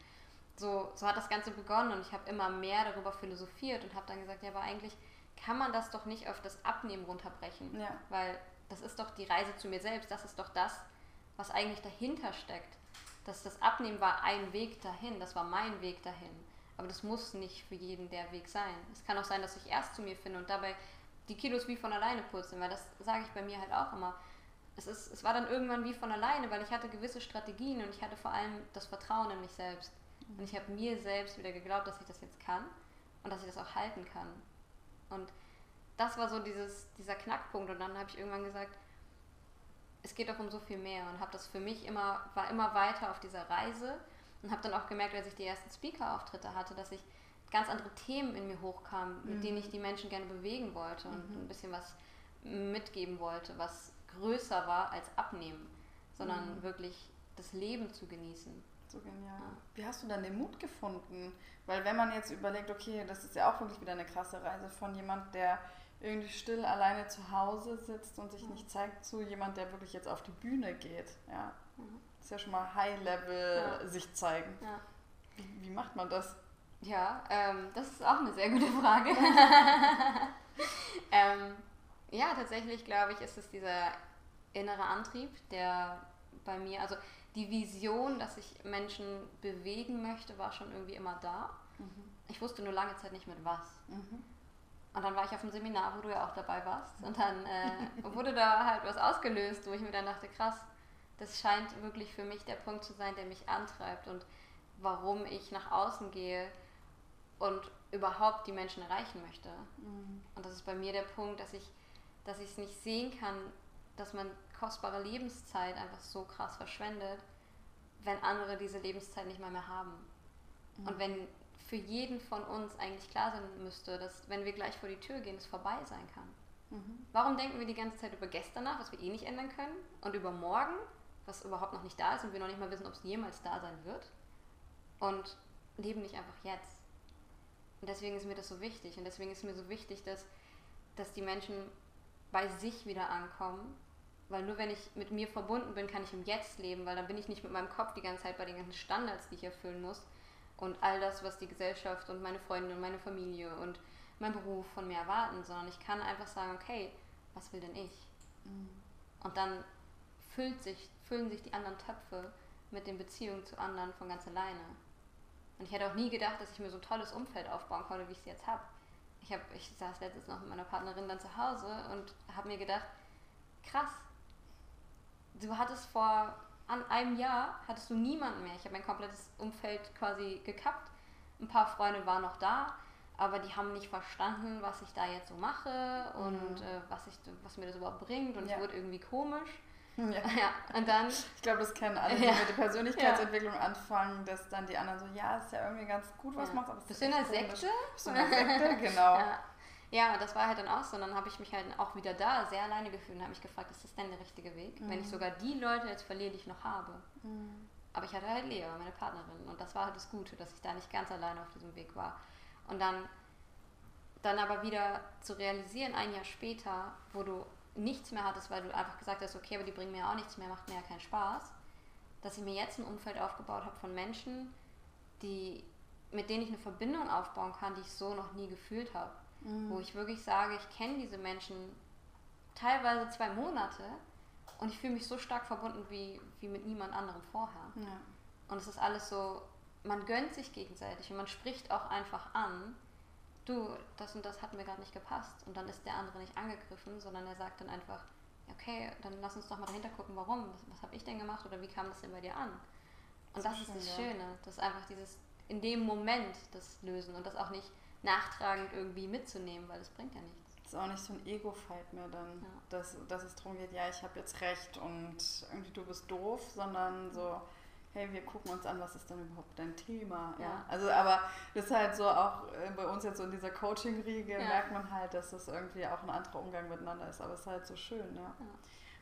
so, so hat das Ganze begonnen und ich habe immer mehr darüber philosophiert und habe dann gesagt, ja, aber eigentlich kann man das doch nicht auf das Abnehmen runterbrechen. Ja. Weil das ist doch die Reise zu mir selbst, das ist doch das, was eigentlich dahinter steckt. Dass das Abnehmen war ein Weg dahin, das war mein Weg dahin. Aber das muss nicht für jeden der Weg sein. Es kann auch sein, dass ich erst zu mir finde und dabei die Kilos wie von alleine purzeln, weil das sage ich bei mir halt auch immer. Es, ist, es war dann irgendwann wie von alleine, weil ich hatte gewisse Strategien und ich hatte vor allem das Vertrauen in mich selbst. Und ich habe mir selbst wieder geglaubt, dass ich das jetzt kann und dass ich das auch halten kann. Und das war so dieses, dieser Knackpunkt. Und dann habe ich irgendwann gesagt, es geht doch um so viel mehr und habe das für mich immer, war immer weiter auf dieser Reise und habe dann auch gemerkt, als ich die ersten Speaker-Auftritte hatte, dass ich ganz andere Themen in mir hochkamen, mit Mhm. denen ich die Menschen gerne bewegen wollte und Mhm. ein bisschen was mitgeben wollte, was größer war als abnehmen, sondern Mhm. wirklich das Leben zu genießen. So genial. Ja. Wie hast du dann den Mut gefunden? Weil wenn man jetzt überlegt, okay, das ist ja auch wirklich wieder eine krasse Reise von jemand, der irgendwie still alleine zu Hause sitzt und sich Ja. nicht zeigt, zu jemand, der wirklich jetzt auf die Bühne geht. Ja. Mhm. Das ist ja schon mal High-Level Ja. sich zeigen. Ja. Wie, wie macht man das? Ja, ähm, das ist auch eine sehr gute Frage. *laughs* *laughs* ähm, ja, tatsächlich glaube ich, ist es dieser innere Antrieb, der bei mir, also die Vision, dass ich Menschen bewegen möchte, war schon irgendwie immer da. Mhm. Ich wusste nur lange Zeit nicht mit was. Mhm. Und dann war ich auf einem Seminar, wo du ja auch dabei warst. Und dann äh, wurde da halt was ausgelöst, wo ich mir dann dachte, krass, das scheint wirklich für mich der Punkt zu sein, der mich antreibt und warum ich nach außen gehe und überhaupt die Menschen erreichen möchte. Mhm. Und das ist bei mir der Punkt, dass ich dass ich es nicht sehen kann, dass man kostbare Lebenszeit einfach so krass verschwendet, wenn andere diese Lebenszeit nicht mal mehr haben. Und wenn für jeden von uns eigentlich klar sein müsste, dass wenn wir gleich vor die Tür gehen, es vorbei sein kann. Mhm. Warum denken wir die ganze Zeit über gestern nach, was wir eh nicht ändern können, und über morgen, was überhaupt noch nicht da ist und wir noch nicht mal wissen, ob es jemals da sein wird, und leben nicht einfach jetzt? Und deswegen ist mir das so wichtig. Und deswegen ist mir so wichtig, dass, dass die Menschen bei sich wieder ankommen. Weil nur wenn ich mit mir verbunden bin, kann ich im Jetzt leben, weil dann bin ich nicht mit meinem Kopf die ganze Zeit bei den ganzen Standards, die ich erfüllen muss. Und all das, was die Gesellschaft und meine Freunde und meine Familie und mein Beruf von mir erwarten, sondern ich kann einfach sagen, okay, was will denn ich? Mhm. Und dann füllt sich, füllen sich die anderen Töpfe mit den Beziehungen zu anderen von ganz alleine. Und ich hätte auch nie gedacht, dass ich mir so ein tolles Umfeld aufbauen konnte, wie ich es jetzt habe. Ich, hab, ich saß letztens noch mit meiner Partnerin dann zu Hause und habe mir gedacht, krass, du hattest vor an einem Jahr, hattest du niemanden mehr. Ich habe mein komplettes Umfeld quasi gekappt. Ein paar Freunde waren noch da, aber die haben nicht verstanden, was ich da jetzt so mache und Mhm. äh, was, ich, was mir das überhaupt bringt und Ja. es wurde irgendwie komisch. Ja. Ja, und dann, Ich glaube, das kennen alle, die Ja. mit der Persönlichkeitsentwicklung anfangen, dass dann die anderen so, ja, ist ja irgendwie ganz gut, was Ja. machst, aber ist bist du in komisch. Sekte? Bist du in der Sekte, *laughs* genau. Ja. ja, und das war halt dann auch so. Und dann habe ich mich halt auch wieder da sehr alleine gefühlt und habe mich gefragt, ist das denn der richtige Weg? Wenn ich Mhm. sogar die Leute jetzt verliere, die ich noch habe. Mhm. Aber ich hatte halt Lea, meine Partnerin. Und das war halt das Gute, dass ich da nicht ganz alleine auf diesem Weg war. Und dann, dann aber wieder zu realisieren, ein Jahr später, wo du nichts mehr hattest, weil du einfach gesagt hast, okay, aber die bringen mir auch nichts mehr, macht mir ja keinen Spaß, dass ich mir jetzt ein Umfeld aufgebaut habe von Menschen, die, mit denen ich eine Verbindung aufbauen kann, die ich so noch nie gefühlt habe. Mhm. Wo ich wirklich sage, ich kenne diese Menschen teilweise zwei Monate und ich fühle mich so stark verbunden wie, wie mit niemand anderem vorher. Ja. Und es ist alles so, man gönnt sich gegenseitig und man spricht auch einfach an, du, das und das hat mir gerade nicht gepasst. Und dann ist der andere nicht angegriffen, sondern er sagt dann einfach, okay, dann lass uns doch mal dahinter gucken, warum, was, was habe ich denn gemacht oder wie kam das denn bei dir an? Und So das ist schön, das ja. Schöne, das ist einfach dieses, in dem Moment das Lösen und das auch nicht nachtragend irgendwie mitzunehmen, weil das bringt ja nichts. ist auch nicht so ein Ego-Fight mehr dann, Ja. dass, dass es darum geht, ja, ich habe jetzt recht und irgendwie du bist doof, sondern so, hey, wir gucken uns an, was ist denn überhaupt dein Thema? Ja. Ja. Also, aber das ist halt so auch äh, bei uns jetzt so in dieser Coaching-Riege Ja. merkt man halt, dass das irgendwie auch ein anderer Umgang miteinander ist, aber es ist halt so schön, ja. Ja.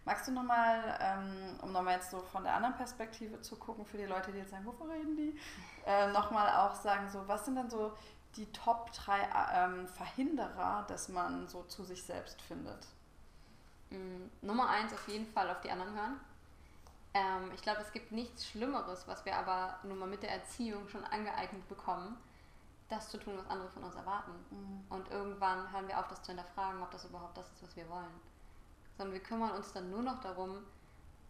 Magst du nochmal, ähm, um nochmal jetzt so von der anderen Perspektive zu gucken, für die Leute, die jetzt sagen, wovon reden die, *laughs* äh, nochmal auch sagen, so, was sind denn so die Top 3 ähm, Verhinderer, dass man so zu sich selbst findet? Mm, Nummer eins auf jeden Fall auf die anderen hören. Ähm, ich glaube, es gibt nichts Schlimmeres, was wir aber nur mal mit der Erziehung schon angeeignet bekommen, das zu tun, was andere von uns erwarten. Mhm. Und irgendwann hören wir auf, das zu hinterfragen, ob das überhaupt das ist, was wir wollen. Sondern wir kümmern uns dann nur noch darum,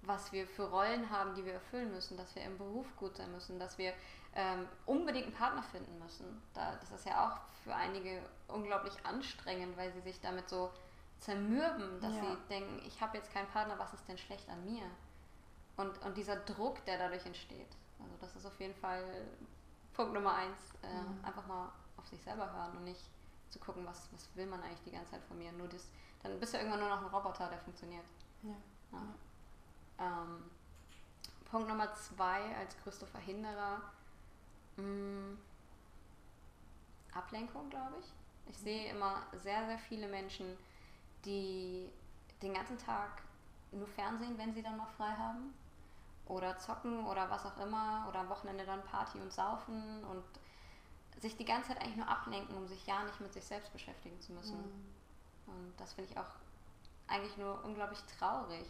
was wir für Rollen haben, die wir erfüllen müssen, dass wir im Beruf gut sein müssen, dass wir ähm, unbedingt einen Partner finden müssen. Da, das ist ja auch für einige unglaublich anstrengend, weil sie sich damit so zermürben, dass ja. sie denken, ich habe jetzt keinen Partner, was ist denn schlecht an mir? Und, und dieser Druck, der dadurch entsteht. Also das ist auf jeden Fall Punkt Nummer eins. Äh, mhm. Einfach mal auf sich selber hören und nicht zu gucken, was, was will man eigentlich die ganze Zeit von mir. Nur das, dann bist du irgendwann nur noch ein Roboter, der funktioniert. Ja. ja. Ähm, Punkt Nummer zwei als größter Verhinderer. Mh, mm, Ablenkung, glaube ich. Ich sehe immer sehr, sehr viele Menschen, die den ganzen Tag nur Fernsehen, wenn sie dann mal frei haben. Oder zocken oder was auch immer. Oder am Wochenende dann Party und saufen und sich die ganze Zeit eigentlich nur ablenken, um sich ja nicht mit sich selbst beschäftigen zu müssen. Mhm. Und das finde ich auch eigentlich nur unglaublich traurig.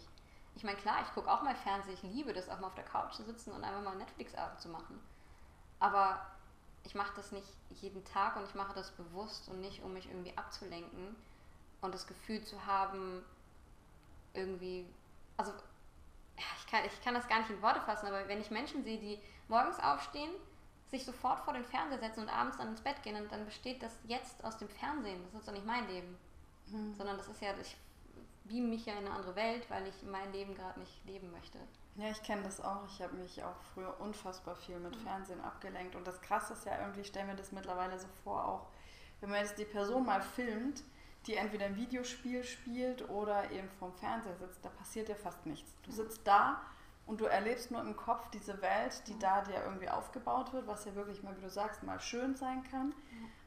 Ich meine, klar, ich gucke auch mal Fernsehen, ich liebe das, auch mal auf der Couch zu sitzen und einfach mal Netflix-Abend zu machen. Aber ich mache das nicht jeden Tag und ich mache das bewusst und nicht, um mich irgendwie abzulenken und das Gefühl zu haben, irgendwie, also ich kann, ich kann das gar nicht in Worte fassen, aber wenn ich Menschen sehe, die morgens aufstehen, sich sofort vor den Fernseher setzen und abends dann ins Bett gehen, und dann besteht das jetzt aus dem Fernsehen. Das ist doch nicht mein Leben. Mhm. Sondern das ist ja, ich beam mich ja in eine andere Welt, weil ich mein Leben gerade nicht leben möchte. Ja, ich kenne das auch. Ich habe mich auch früher unfassbar viel mit mhm. Fernsehen abgelenkt. Und das Krasse ist ja irgendwie, ich stelle mir das mittlerweile so vor, auch wenn man jetzt die Person mal filmt, die entweder ein Videospiel spielt oder eben vorm Fernseher sitzt, da passiert ja fast nichts. Du sitzt da und du erlebst nur im Kopf diese Welt, die da dir irgendwie aufgebaut wird, was ja wirklich mal, wie du sagst, mal schön sein kann.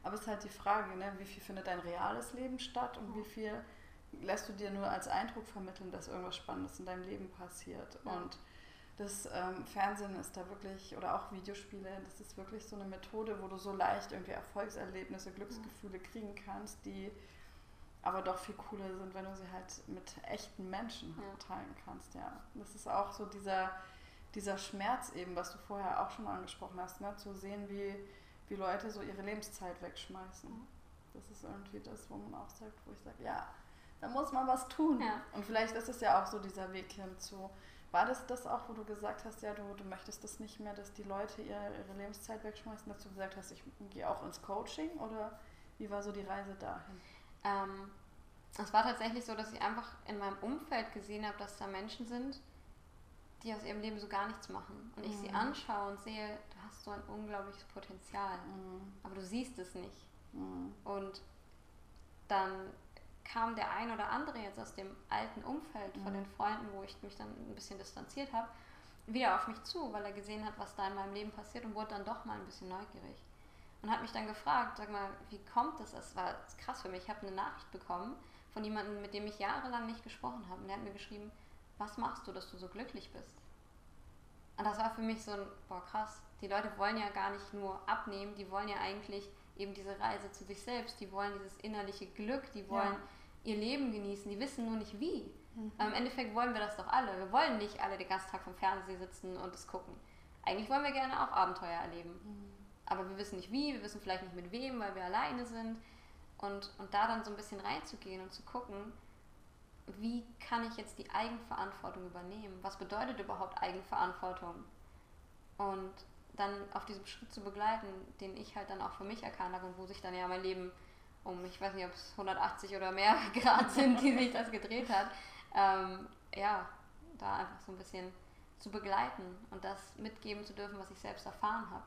Aber es ist halt die Frage, ne, wie viel findet dein reales Leben statt und wie viel lässt du dir nur als Eindruck vermitteln, dass irgendwas Spannendes in deinem Leben passiert. Ja. Und das ähm, Fernsehen ist da wirklich, oder auch Videospiele, das ist wirklich so eine Methode, wo du so leicht irgendwie Erfolgserlebnisse, Glücksgefühle kriegen kannst, die aber doch viel cooler sind, wenn du sie halt mit echten Menschen ja. teilen kannst. Ja, das ist auch so dieser, dieser Schmerz eben, was du vorher auch schon angesprochen hast, ne? zu sehen, wie, wie Leute so ihre Lebenszeit wegschmeißen. Das ist irgendwie das, wo man auch sagt, wo ich sage, ja, da muss man was tun. Ja. Und vielleicht ist es ja auch so dieser Weg hin zu. War das das auch, wo du gesagt hast, ja, du, du möchtest das nicht mehr, dass die Leute ihre, ihre Lebenszeit wegschmeißen, dass du gesagt hast, ich gehe auch ins Coaching oder wie war so die Reise dahin? Ähm, es war tatsächlich so, dass ich einfach in meinem Umfeld gesehen habe, dass da Menschen sind, die aus ihrem Leben so gar nichts machen. Und ich mhm. sie anschaue und sehe, du hast so ein unglaubliches Potenzial, mhm. aber du siehst es nicht. Mhm. Und dann kam der ein oder andere jetzt aus dem alten Umfeld von mhm. den Freunden, wo ich mich dann ein bisschen distanziert habe, wieder auf mich zu, weil er gesehen hat, was da in meinem Leben passiert und wurde dann doch mal ein bisschen neugierig. Und hat mich dann gefragt, sag mal, wie kommt das? Das war krass für mich. Ich habe eine Nachricht bekommen von jemandem, mit dem ich jahrelang nicht gesprochen habe. Und der hat mir geschrieben, was machst du, dass du so glücklich bist? Und das war für mich so ein, boah krass, die Leute wollen ja gar nicht nur abnehmen, die wollen ja eigentlich eben diese Reise zu sich selbst, die wollen dieses innerliche Glück, die wollen ja. ihr Leben genießen, die wissen nur nicht wie. Mhm. Aber im Endeffekt wollen wir das doch alle. Wir wollen nicht alle den ganzen Tag vom Fernseher sitzen und es gucken. Eigentlich wollen wir gerne auch Abenteuer erleben. Mhm. Aber wir wissen nicht wie, wir wissen vielleicht nicht mit wem, weil wir alleine sind. Und, und da dann so ein bisschen reinzugehen und zu gucken, wie kann ich jetzt die Eigenverantwortung übernehmen? Was bedeutet überhaupt Eigenverantwortung? Und dann auf diesem Schritt zu begleiten, den ich halt dann auch für mich erkannt habe und wo sich dann ja mein Leben um, ich weiß nicht, ob es 180 oder mehr *laughs* Grad sind, die sich das gedreht hat, ähm, ja, da einfach so ein bisschen zu begleiten und das mitgeben zu dürfen, was ich selbst erfahren habe.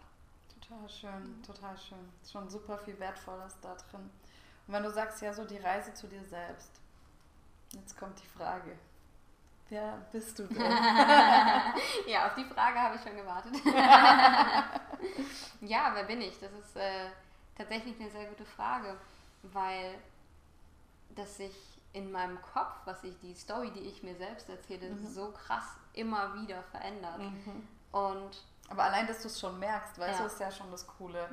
Total schön, total schön. Ist schon super viel Wertvolles da drin. Und wenn du sagst ja so die Reise zu dir selbst, jetzt kommt die Frage, Wer bist du denn? *laughs* ja, auf die Frage habe ich schon gewartet. *laughs* ja, wer bin ich? Das ist äh, tatsächlich eine sehr gute Frage, weil das sich in meinem Kopf, was ich die Story, die ich mir selbst erzähle, mhm. so krass immer wieder verändert. Mhm. Und aber allein, dass du es schon merkst, weißt ja. du, ist ja schon das Coole. Ja.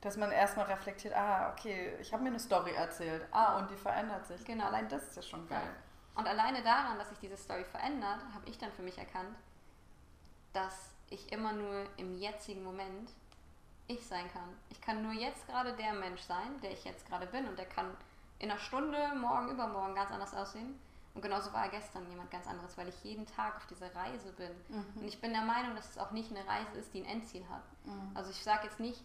Dass man erstmal reflektiert, ah, okay, ich habe mir eine Story erzählt. Ah, und die verändert sich. Genau. Allein das ist ja schon geil. Und alleine daran, dass sich diese Story verändert, habe ich dann für mich erkannt, dass ich immer nur im jetzigen Moment ich sein kann. Ich kann nur jetzt gerade der Mensch sein, der ich jetzt gerade bin und der kann in einer Stunde, morgen, übermorgen ganz anders aussehen. Und genauso war er gestern jemand ganz anderes, weil ich jeden Tag auf dieser Reise bin. Mhm. Und ich bin der Meinung, dass es auch nicht eine Reise ist, die ein Endziel hat. Mhm. Also ich sage jetzt nicht,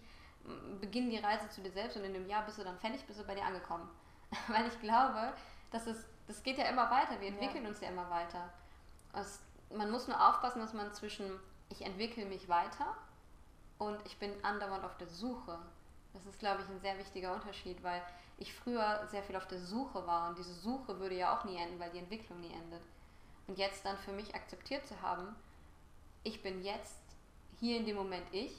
beginn die Reise zu dir selbst und in einem Jahr bist du dann fertig, bist du bei dir angekommen. *laughs* weil ich glaube, dass es, das geht ja immer weiter, wir entwickeln ja. uns ja immer weiter. Es, man muss nur aufpassen, dass man zwischen ich entwickle mich weiter und ich bin andauernd auf der Suche. Das ist, glaube ich, ein sehr wichtiger Unterschied, weil ich früher sehr viel auf der Suche war und diese Suche würde ja auch nie enden, weil die Entwicklung nie endet. Und jetzt dann für mich akzeptiert zu haben, ich bin jetzt hier in dem Moment ich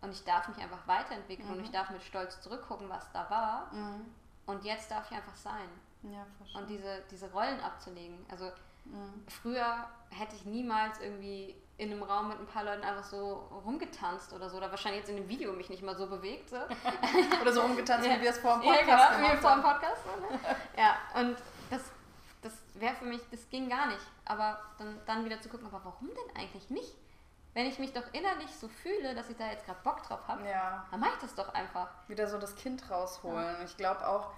und ich darf mich einfach weiterentwickeln mhm. und ich darf mit Stolz zurückgucken, was da war. Mhm. Und jetzt darf ich einfach sein. Ja, und diese, diese Rollen abzulegen. Also mhm. früher hätte ich niemals irgendwie in einem Raum mit ein paar Leuten einfach so rumgetanzt oder so. Oder wahrscheinlich jetzt in dem Video mich nicht mal so bewegt. So. *laughs* oder so rumgetanzt, ja. wie wir es vor dem Podcast ja, genau, wie vor dem Podcast. Ne? *laughs* ja, und das, das wäre für mich, das ging gar nicht. Aber dann, dann wieder zu gucken, aber warum denn eigentlich nicht? Wenn ich mich doch innerlich so fühle, dass ich da jetzt gerade Bock drauf habe, ja. dann mache ich das doch einfach. Wieder so das Kind rausholen. Ja. Ich glaube auch,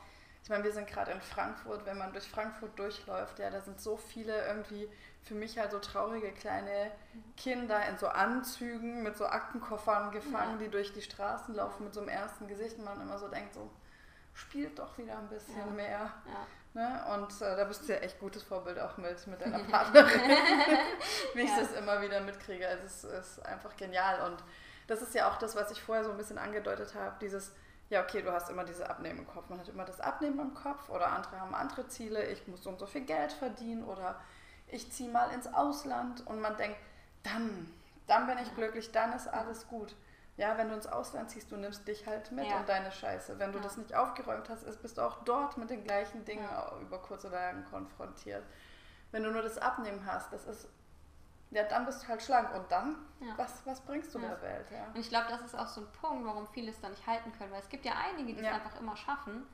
ich meine, wir sind gerade in Frankfurt, wenn man durch Frankfurt durchläuft, ja, da sind so viele irgendwie für mich halt so traurige kleine Kinder in so Anzügen mit so Aktenkoffern gefangen, ja. die durch die Straßen laufen mit so einem ernsten Gesicht und man immer so denkt, so spielt doch wieder ein bisschen ja. mehr. Ja. Ne? Und äh, da bist du ja echt gutes Vorbild auch mit, mit deiner *laughs* Partnerin, *laughs* wie ich das immer wieder mitkriege. Also es ist einfach genial und das ist ja auch das, was ich vorher so ein bisschen angedeutet habe, dieses ja, okay, du hast immer diese Abnehmen im Kopf. Man hat immer das Abnehmen im Kopf oder andere haben andere Ziele. Ich muss so und so viel Geld verdienen oder ich ziehe mal ins Ausland und man denkt, dann, dann bin ich glücklich, dann ist alles gut. Ja, wenn du ins Ausland ziehst, du nimmst dich halt mit ja. und deine Scheiße. Wenn du ja. das nicht aufgeräumt hast, bist du auch dort mit den gleichen Dingen ja. über kurz oder lang konfrontiert. Wenn du nur das Abnehmen hast, das ist, ja, dann bist du halt schlank. Und dann, was, was bringst du der Welt? Ja. Und ich glaube, das ist auch so ein Punkt, warum viele es da nicht halten können. Weil es gibt ja einige, die es einfach immer schaffen,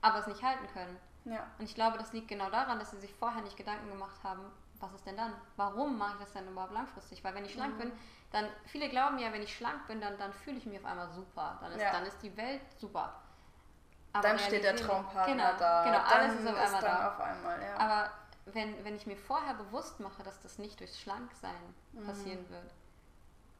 aber es nicht halten können. Ja. Und ich glaube, das liegt genau daran, dass sie sich vorher nicht Gedanken gemacht haben, was ist denn dann? Warum mache ich das denn überhaupt langfristig? Weil wenn ich schlank mhm. bin, dann, viele glauben ja, wenn ich schlank bin, dann, dann fühle ich mich auf einmal super. Dann ist, ja. dann ist die Welt super. Aber dann steht der Traumpartner genau, da. Genau, alles ist auf einmal da. Auf einmal, ja. Aber wenn, wenn ich mir vorher bewusst mache, dass das nicht durchs Schlanksein mhm. passieren wird,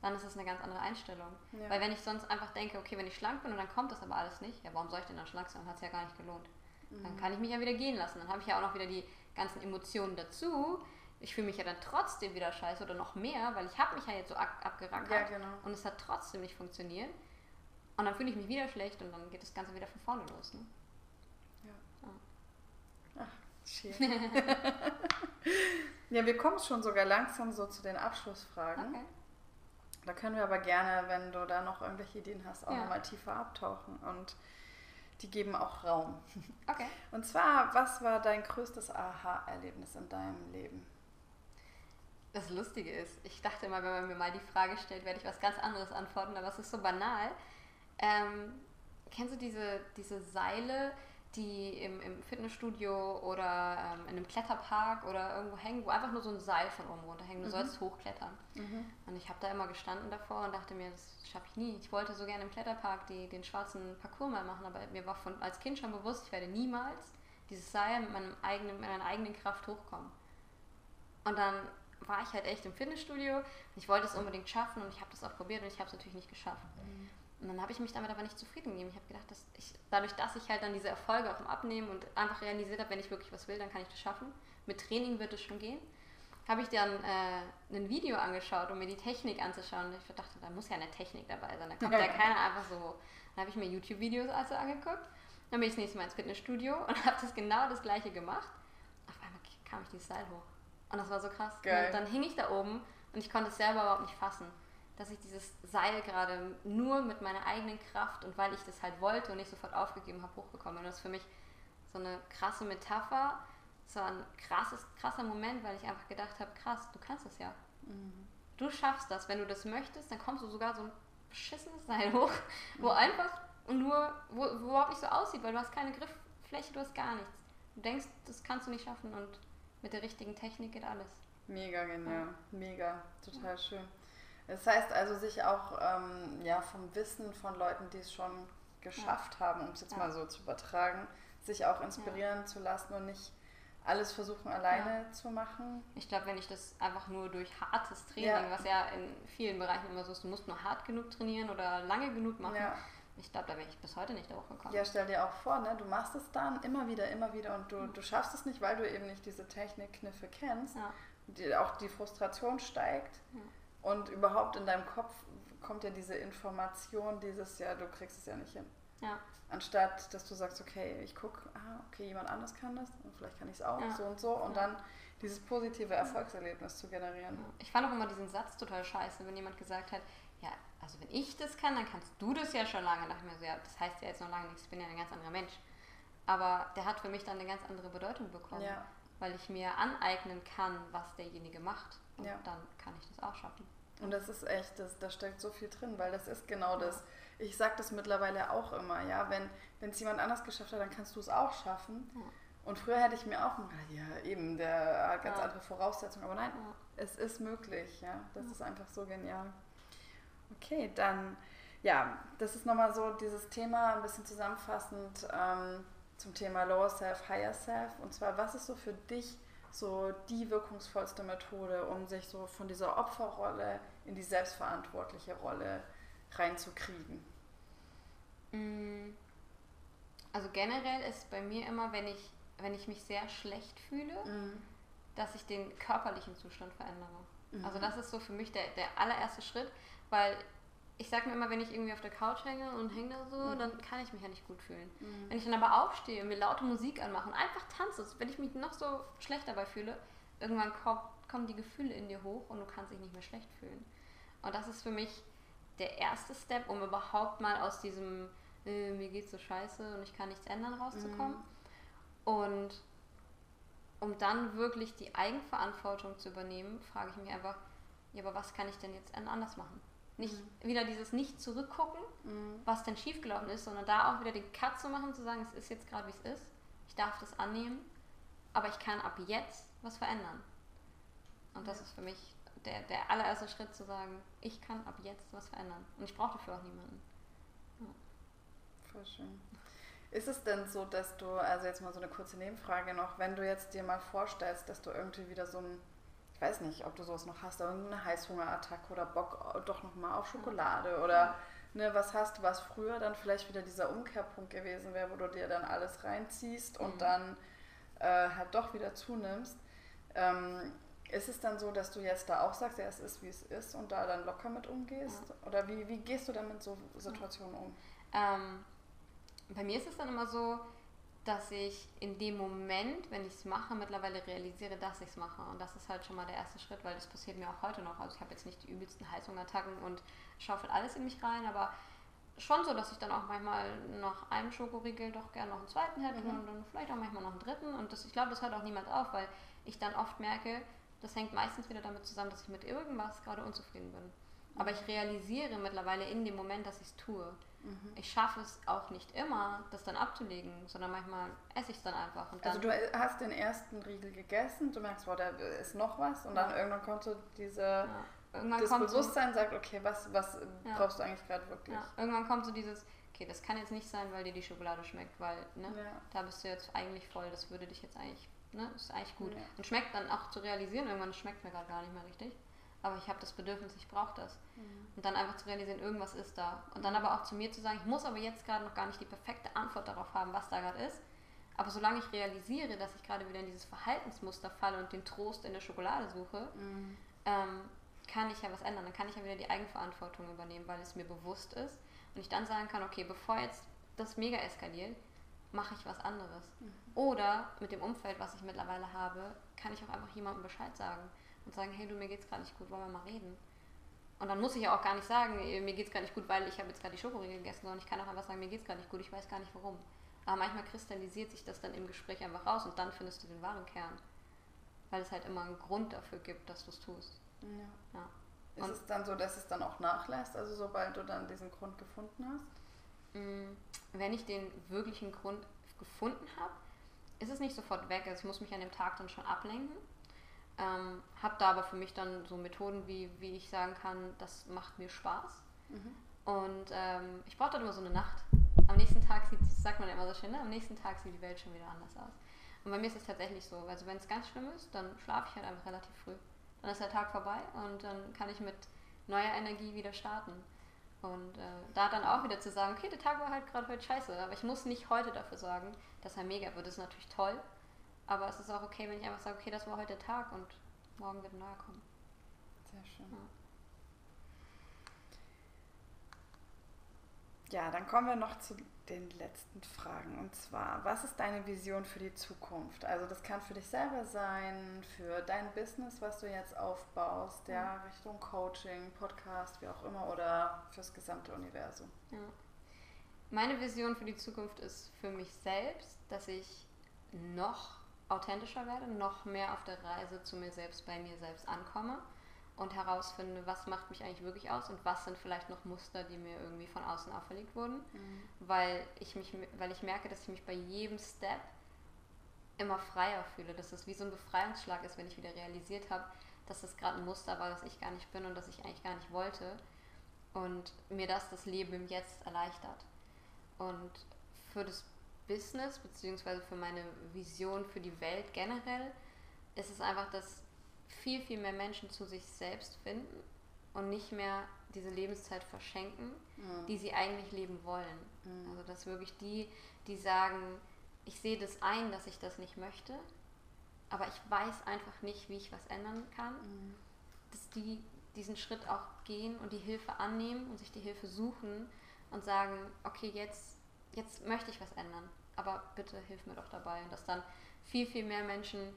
dann ist das eine ganz andere Einstellung. Ja. Weil wenn ich sonst einfach denke, okay, wenn ich schlank bin und dann kommt das aber alles nicht, ja, warum soll ich denn dann schlank sein? Hat es ja gar nicht gelohnt. Dann kann ich mich ja wieder gehen lassen. Dann habe ich ja auch noch wieder die ganzen Emotionen dazu. Ich fühle mich ja dann trotzdem wieder scheiße oder noch mehr, weil ich habe mich ja jetzt so ab abgerackert ja, genau. und es hat trotzdem nicht funktioniert. Und dann fühle ich mich wieder schlecht und dann geht das Ganze wieder von vorne los. Ne? Schön. *laughs* ja, wir kommen schon sogar langsam so zu den Abschlussfragen. Okay. Da können wir aber gerne, wenn du da noch irgendwelche Ideen hast, auch ja. nochmal tiefer abtauchen. Und die geben auch Raum. *laughs* Okay. Und zwar, was war dein größtes Aha-Erlebnis in deinem Leben? Das Lustige ist, ich dachte immer, wenn man mir mal die Frage stellt, werde ich was ganz anderes antworten, aber es ist so banal. Ähm, kennst du diese, diese Seile, die im, im Fitnessstudio oder ähm, in einem Kletterpark oder irgendwo hängen, wo einfach nur so ein Seil von oben runterhängt. Du mhm. sollst hochklettern. Mhm. Und ich habe da immer gestanden davor und dachte mir, das schaffe ich nie. Ich wollte so gerne im Kletterpark die, den schwarzen Parcours mal machen, aber mir war von, als Kind schon bewusst, ich werde niemals dieses Seil mit, meinem eigenen, mit meiner eigenen Kraft hochkommen. Und dann war ich halt echt im Fitnessstudio und ich wollte es unbedingt schaffen und ich habe das auch probiert und ich habe es natürlich nicht geschafft. Mhm. Und dann habe ich mich damit aber nicht zufrieden gegeben. Ich habe gedacht, dass ich, dadurch, dass ich halt dann diese Erfolge auch im Abnehmen und einfach realisiert habe, wenn ich wirklich was will, dann kann ich das schaffen. Mit Training wird es schon gehen. Habe ich dann äh, ein Video angeschaut, um mir die Technik anzuschauen. Und ich dachte, da muss ja eine Technik dabei sein. Da kommt ja keiner einfach so. Dann habe ich mir YouTube-Videos also angeguckt. Dann bin ich das nächste Mal ins Fitnessstudio *laughs* und habe das genau das gleiche gemacht. Auf einmal kam ich dieses Seil hoch. Und das war so krass. Geil. Und dann hing ich da oben und ich konnte es selber überhaupt nicht fassen dass ich dieses Seil gerade nur mit meiner eigenen Kraft und weil ich das halt wollte und nicht sofort aufgegeben habe, hochbekommen. Und das ist für mich so eine krasse Metapher, so ein krasses, krasser Moment, weil ich einfach gedacht habe, krass, du kannst es ja. Mhm. Du schaffst das. Wenn du das möchtest, dann kommst du sogar so ein beschissenes Seil *laughs* hoch, wo mhm. einfach nur, wo, wo überhaupt nicht so aussieht, weil du hast keine Grifffläche, du hast gar nichts. Du denkst, das kannst du nicht schaffen und mit der richtigen Technik geht alles. Mega genial, ja. mega, total schön. Das heißt also, sich auch ähm, ja, vom Wissen von Leuten, die es schon geschafft ja. haben, um es jetzt ja. mal so zu übertragen, sich auch inspirieren ja. zu lassen und nicht alles versuchen alleine ja. zu machen. Ich glaube, wenn ich das einfach nur durch hartes Training, ja. was ja in vielen Bereichen immer so ist, du musst nur hart genug trainieren oder lange genug machen. Ja. Ich glaube, da wäre ich bis heute nicht darauf gekommen. Ja, stell dir auch vor, ne, du machst es dann immer wieder, immer wieder und du, mhm. du schaffst es nicht, weil du eben nicht diese Technikkniffe kennst. Die, auch die Frustration steigt und überhaupt in deinem Kopf kommt ja diese Information, dieses, ja, du kriegst es ja nicht hin. Ja. Anstatt, dass du sagst, okay, ich gucke, ah, okay, jemand anders kann das und vielleicht kann ich es auch, ja. so und so. Und ja. dann dieses positive Erfolgserlebnis zu generieren. Ich fand auch immer diesen Satz total scheiße, wenn jemand gesagt hat, ja, also wenn ich das kann, dann kannst du das ja schon lange. Nach mir so, ja, das heißt ja jetzt noch lange nichts, ich bin ja ein ganz anderer Mensch. Aber der hat für mich dann eine ganz andere Bedeutung bekommen, weil ich mir aneignen kann, was derjenige macht. Und ja. dann kann ich das auch schaffen. Und das ist echt, das, da steckt so viel drin, weil das ist genau das ich sage das mittlerweile auch immer, ja, wenn es jemand anders geschafft hat, dann kannst du es auch schaffen. Ja. Und früher hätte ich mir auch gedacht, ja, eben, der hat ganz ja. andere Voraussetzungen, aber nein, ja. es ist möglich, ja, das ist einfach so genial. Okay, dann, ja, das ist nochmal so dieses Thema ein bisschen zusammenfassend ähm, zum Thema Lower Self, Higher Self. Und zwar, was ist so für dich so die wirkungsvollste Methode, um sich so von dieser Opferrolle in die selbstverantwortliche Rolle zu reinzukriegen? Mm. Also generell ist bei mir immer, wenn ich, wenn ich mich sehr schlecht fühle, mhm. dass ich den körperlichen Zustand verändere. Mhm. Also das ist so für mich der, der allererste Schritt, weil ich sage mir immer, wenn ich irgendwie auf der Couch hänge und hänge da so, mhm. dann kann ich mich ja nicht gut fühlen. Mhm. Wenn ich dann aber aufstehe und mir laute Musik anmache und einfach tanze, wenn ich mich noch so schlecht dabei fühle, irgendwann kommt, kommen die Gefühle in dir hoch und du kannst dich nicht mehr schlecht fühlen. Und das ist für mich der erste Step, um überhaupt mal aus diesem äh, mir geht's so scheiße und ich kann nichts ändern rauszukommen. Mhm. Und um dann wirklich die Eigenverantwortung zu übernehmen, frage ich mich einfach, ja, aber was kann ich denn jetzt anders machen? Nicht mhm. wieder dieses nicht zurückgucken, mhm. was denn schiefgelaufen ist, sondern da auch wieder den Cut zu machen, zu sagen, es ist jetzt gerade wie es ist, ich darf das annehmen, aber ich kann ab jetzt was verändern. Und das ist für mich der, der allererste Schritt zu sagen, ich kann ab jetzt was verändern. Und ich brauche dafür auch niemanden. Ja. Voll schön. Ist es denn so, dass du, also jetzt mal so eine kurze Nebenfrage noch, wenn du jetzt dir mal vorstellst, dass du irgendwie wieder so ein, ich weiß nicht, ob du sowas noch hast, eine Heißhungerattacke oder Bock doch nochmal auf Schokolade oder ne, was hast, was früher dann vielleicht wieder dieser Umkehrpunkt gewesen wäre, wo du dir dann alles reinziehst und mhm. dann äh, halt doch wieder zunimmst. Ähm, ist es dann so, dass du jetzt da auch sagst, ja, es ist wie es ist und da dann locker mit umgehst? Ja. Oder wie, wie gehst du dann mit so Situationen um? Ähm, bei mir ist es dann immer so, dass ich in dem Moment, wenn ich es mache, mittlerweile realisiere, dass ich es mache. Und das ist halt schon mal der erste Schritt, weil das passiert mir auch heute noch. Also ich habe jetzt nicht die übelsten Heißhungerattacken und schaufel alles in mich rein, aber schon so, dass ich dann auch manchmal nach einem Schokoriegel doch gerne noch einen zweiten hätte mhm. und dann vielleicht auch manchmal noch einen dritten. Und das, ich glaube, das hört auch niemand auf, weil ich dann oft merke, das hängt meistens wieder damit zusammen, dass ich mit irgendwas gerade unzufrieden bin. Aber ich realisiere mittlerweile in dem Moment, dass ich es tue. Mhm. Ich schaffe es auch nicht immer, das dann abzulegen, sondern manchmal esse ich es dann einfach. also du hast den ersten Riegel gegessen, du merkst, wow, da ist noch was und ja. dann irgendwann kommt so diese, ja. irgendwann das Bewusstsein so, sagt, okay, was, was ja. brauchst du eigentlich gerade wirklich? Irgendwann kommt so dieses, okay, das kann jetzt nicht sein, weil dir die Schokolade schmeckt, weil ne, da bist du jetzt eigentlich voll, das würde dich jetzt eigentlich Ne? Ist eigentlich gut. Und schmeckt dann auch zu realisieren, irgendwann schmeckt mir gerade gar nicht mehr richtig. Aber ich habe das Bedürfnis, ich brauche das. Mhm. Und dann einfach zu realisieren, irgendwas ist da. Und dann aber auch zu mir zu sagen, ich muss aber jetzt gerade noch gar nicht die perfekte Antwort darauf haben, was da gerade ist. Aber solange ich realisiere, dass ich gerade wieder in dieses Verhaltensmuster falle und den Trost in der Schokolade suche, mhm. ähm, kann ich ja was ändern. Dann kann ich ja wieder die Eigenverantwortung übernehmen, weil es mir bewusst ist. Und ich dann sagen kann, okay, bevor jetzt das mega eskaliert, mache ich was anderes. Mhm. Oder mit dem Umfeld, was ich mittlerweile habe, kann ich auch einfach jemandem Bescheid sagen und sagen, hey du, mir geht's gerade nicht gut, wollen wir mal reden. Und dann muss ich ja auch gar nicht sagen, mir geht's gar nicht gut, weil ich habe jetzt gerade die Schokoriegel gegessen, sondern ich kann auch einfach sagen, mir geht's gar nicht gut, ich weiß gar nicht warum. Aber manchmal kristallisiert sich das dann im Gespräch einfach raus und dann findest du den wahren Kern. Weil es halt immer einen Grund dafür gibt, dass du es tust. Ja. ja. Ist es dann so, dass es dann auch nachlässt, also sobald du dann diesen Grund gefunden hast? Mm, wenn ich den wirklichen Grund gefunden habe, ist es nicht sofort weg. Also ich muss mich an dem Tag dann schon ablenken. Ähm, habe da aber für mich dann so Methoden, wie, wie ich sagen kann, das macht mir Spaß. Mhm. Und ähm, ich brauche dann immer so eine Nacht. Am nächsten Tag sieht, das sagt man ja immer so schön, ne? am nächsten Tag sieht die Welt schon wieder anders aus. Und bei mir ist es tatsächlich so. Also wenn es ganz schlimm ist, dann schlafe ich halt einfach relativ früh. Dann ist der Tag vorbei und dann kann ich mit neuer Energie wieder starten. Und äh, da dann auch wieder zu sagen, okay, der Tag war halt gerade heute scheiße, aber ich muss nicht heute dafür sorgen, dass er mega wird. Das ist natürlich toll, aber es ist auch okay, wenn ich einfach sage, okay, das war heute der Tag und morgen wird neuer kommen. Sehr schön. Ja. ja, dann kommen wir noch zu den letzten Fragen. Und zwar, was ist deine Vision für die Zukunft? Also das kann für dich selber sein, für dein Business, was du jetzt aufbaust, ja, mhm. Richtung Coaching, Podcast, wie auch immer, oder fürs gesamte Universum. Ja. Meine Vision für die Zukunft ist für mich selbst, dass ich noch authentischer werde, noch mehr auf der Reise zu mir selbst, bei mir selbst ankomme und herausfinde, was macht mich eigentlich wirklich aus und was sind vielleicht noch Muster, die mir irgendwie von außen auferlegt wurden, mhm. weil, ich mich, weil ich merke, dass ich mich bei jedem Step immer freier fühle, dass es wie so ein Befreiungsschlag ist, wenn ich wieder realisiert habe, dass das gerade ein Muster war, das ich gar nicht bin und das ich eigentlich gar nicht wollte und mir das das Leben im Jetzt erleichtert. Und für das Business beziehungsweise für meine Vision für die Welt generell ist es einfach, dass viel, viel mehr Menschen zu sich selbst finden und nicht mehr diese Lebenszeit verschenken, mhm. die sie eigentlich leben wollen. Mhm. Also dass wirklich die, die sagen, ich sehe das ein, dass ich das nicht möchte, aber ich weiß einfach nicht, wie ich was ändern kann, mhm. dass die diesen Schritt auch gehen und die Hilfe annehmen und sich die Hilfe suchen und sagen, okay, jetzt, jetzt möchte ich was ändern, aber bitte hilf mir doch dabei. Und dass dann viel, viel mehr Menschen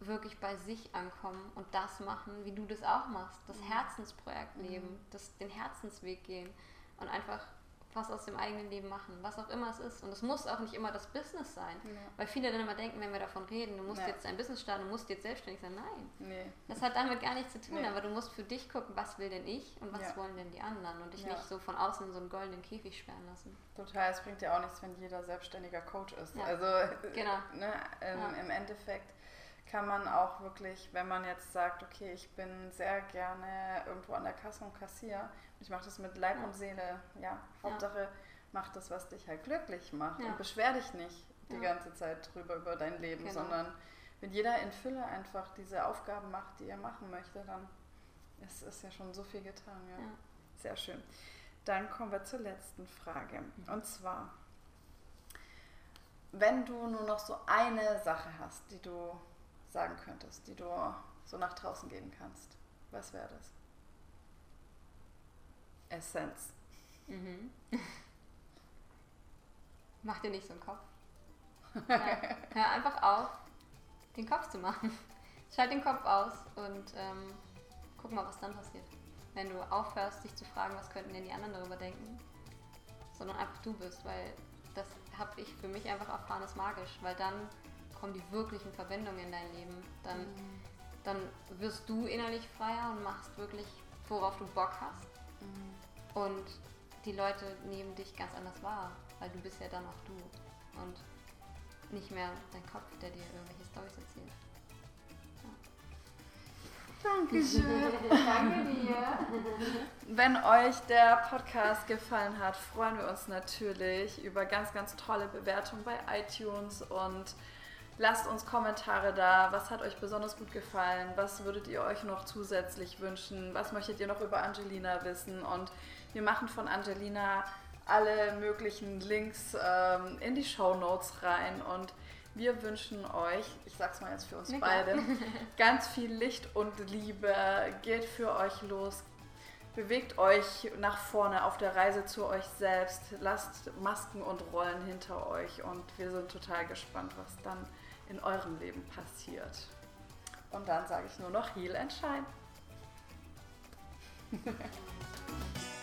wirklich bei sich ankommen und das machen, wie du das auch machst. Das mhm. Herzensprojekt mhm. leben, das, den Herzensweg gehen und einfach was aus dem eigenen Leben machen, was auch immer es ist. Und es muss auch nicht immer das Business sein. Ja. Weil viele dann immer denken, wenn wir davon reden, du musst ja. jetzt ein Business starten, du musst jetzt selbstständig sein. Nein. Nee. Das hat damit gar nichts zu tun, nee. aber du musst für dich gucken, was will denn ich und was ja. wollen denn die anderen und dich nicht so von außen in so einen goldenen Käfig sperren lassen. Total, es bringt ja auch nichts, wenn jeder selbstständiger Coach ist. Also genau. ne, im, im Endeffekt kann man auch wirklich, wenn man jetzt sagt, okay, ich bin sehr gerne irgendwo an der Kasse und Kassier, ich mache das mit Leib ja. und Seele, ja, Hauptsache ja. mach das, was dich halt glücklich macht ja. und beschwer dich nicht die ganze Zeit drüber über dein Leben, genau. sondern wenn jeder in Fülle einfach diese Aufgaben macht, die er machen möchte, dann ist es ja schon so viel getan, ja. Sehr schön. Dann kommen wir zur letzten Frage. Mhm. Und zwar, wenn du nur noch so eine Sache hast, die du sagen könntest, die du so nach draußen geben kannst, was wäre das? Essenz. Mhm. *laughs* Mach dir nicht so einen Kopf. *laughs* Ja. Hör einfach auf, den Kopf zu machen. Schalt den Kopf aus und ähm, guck mal, was dann passiert. Wenn du aufhörst, dich zu fragen, was könnten denn die anderen darüber denken, sondern einfach du bist, weil das habe ich für mich einfach erfahren, ist magisch, weil dann kommen die wirklichen Verbindungen in dein Leben. Dann, mhm. dann wirst du innerlich freier und machst wirklich, worauf du Bock hast. Mhm. Und die Leute nehmen dich ganz anders wahr, weil du bist ja dann auch du. Und nicht mehr dein Kopf, der dir irgendwelche Storys erzählt. Dankeschön. *laughs* Danke dir. Wenn euch der Podcast gefallen hat, freuen wir uns natürlich über ganz, ganz tolle Bewertungen bei iTunes und Lasst uns Kommentare da. Was hat euch besonders gut gefallen? Was würdet ihr euch noch zusätzlich wünschen? Was möchtet ihr noch über Angelina wissen? Und wir machen von Angelina alle möglichen Links ähm, in die Show Notes rein. Und wir wünschen euch, ich sag's mal jetzt für uns beide, *laughs* ganz viel Licht und Liebe. Geht für euch los. Bewegt euch nach vorne auf der Reise zu euch selbst. Lasst Masken und Rollen hinter euch. Und wir sind total gespannt, was dann in eurem Leben passiert. Und dann sage ich nur noch Heal and Shine. *laughs*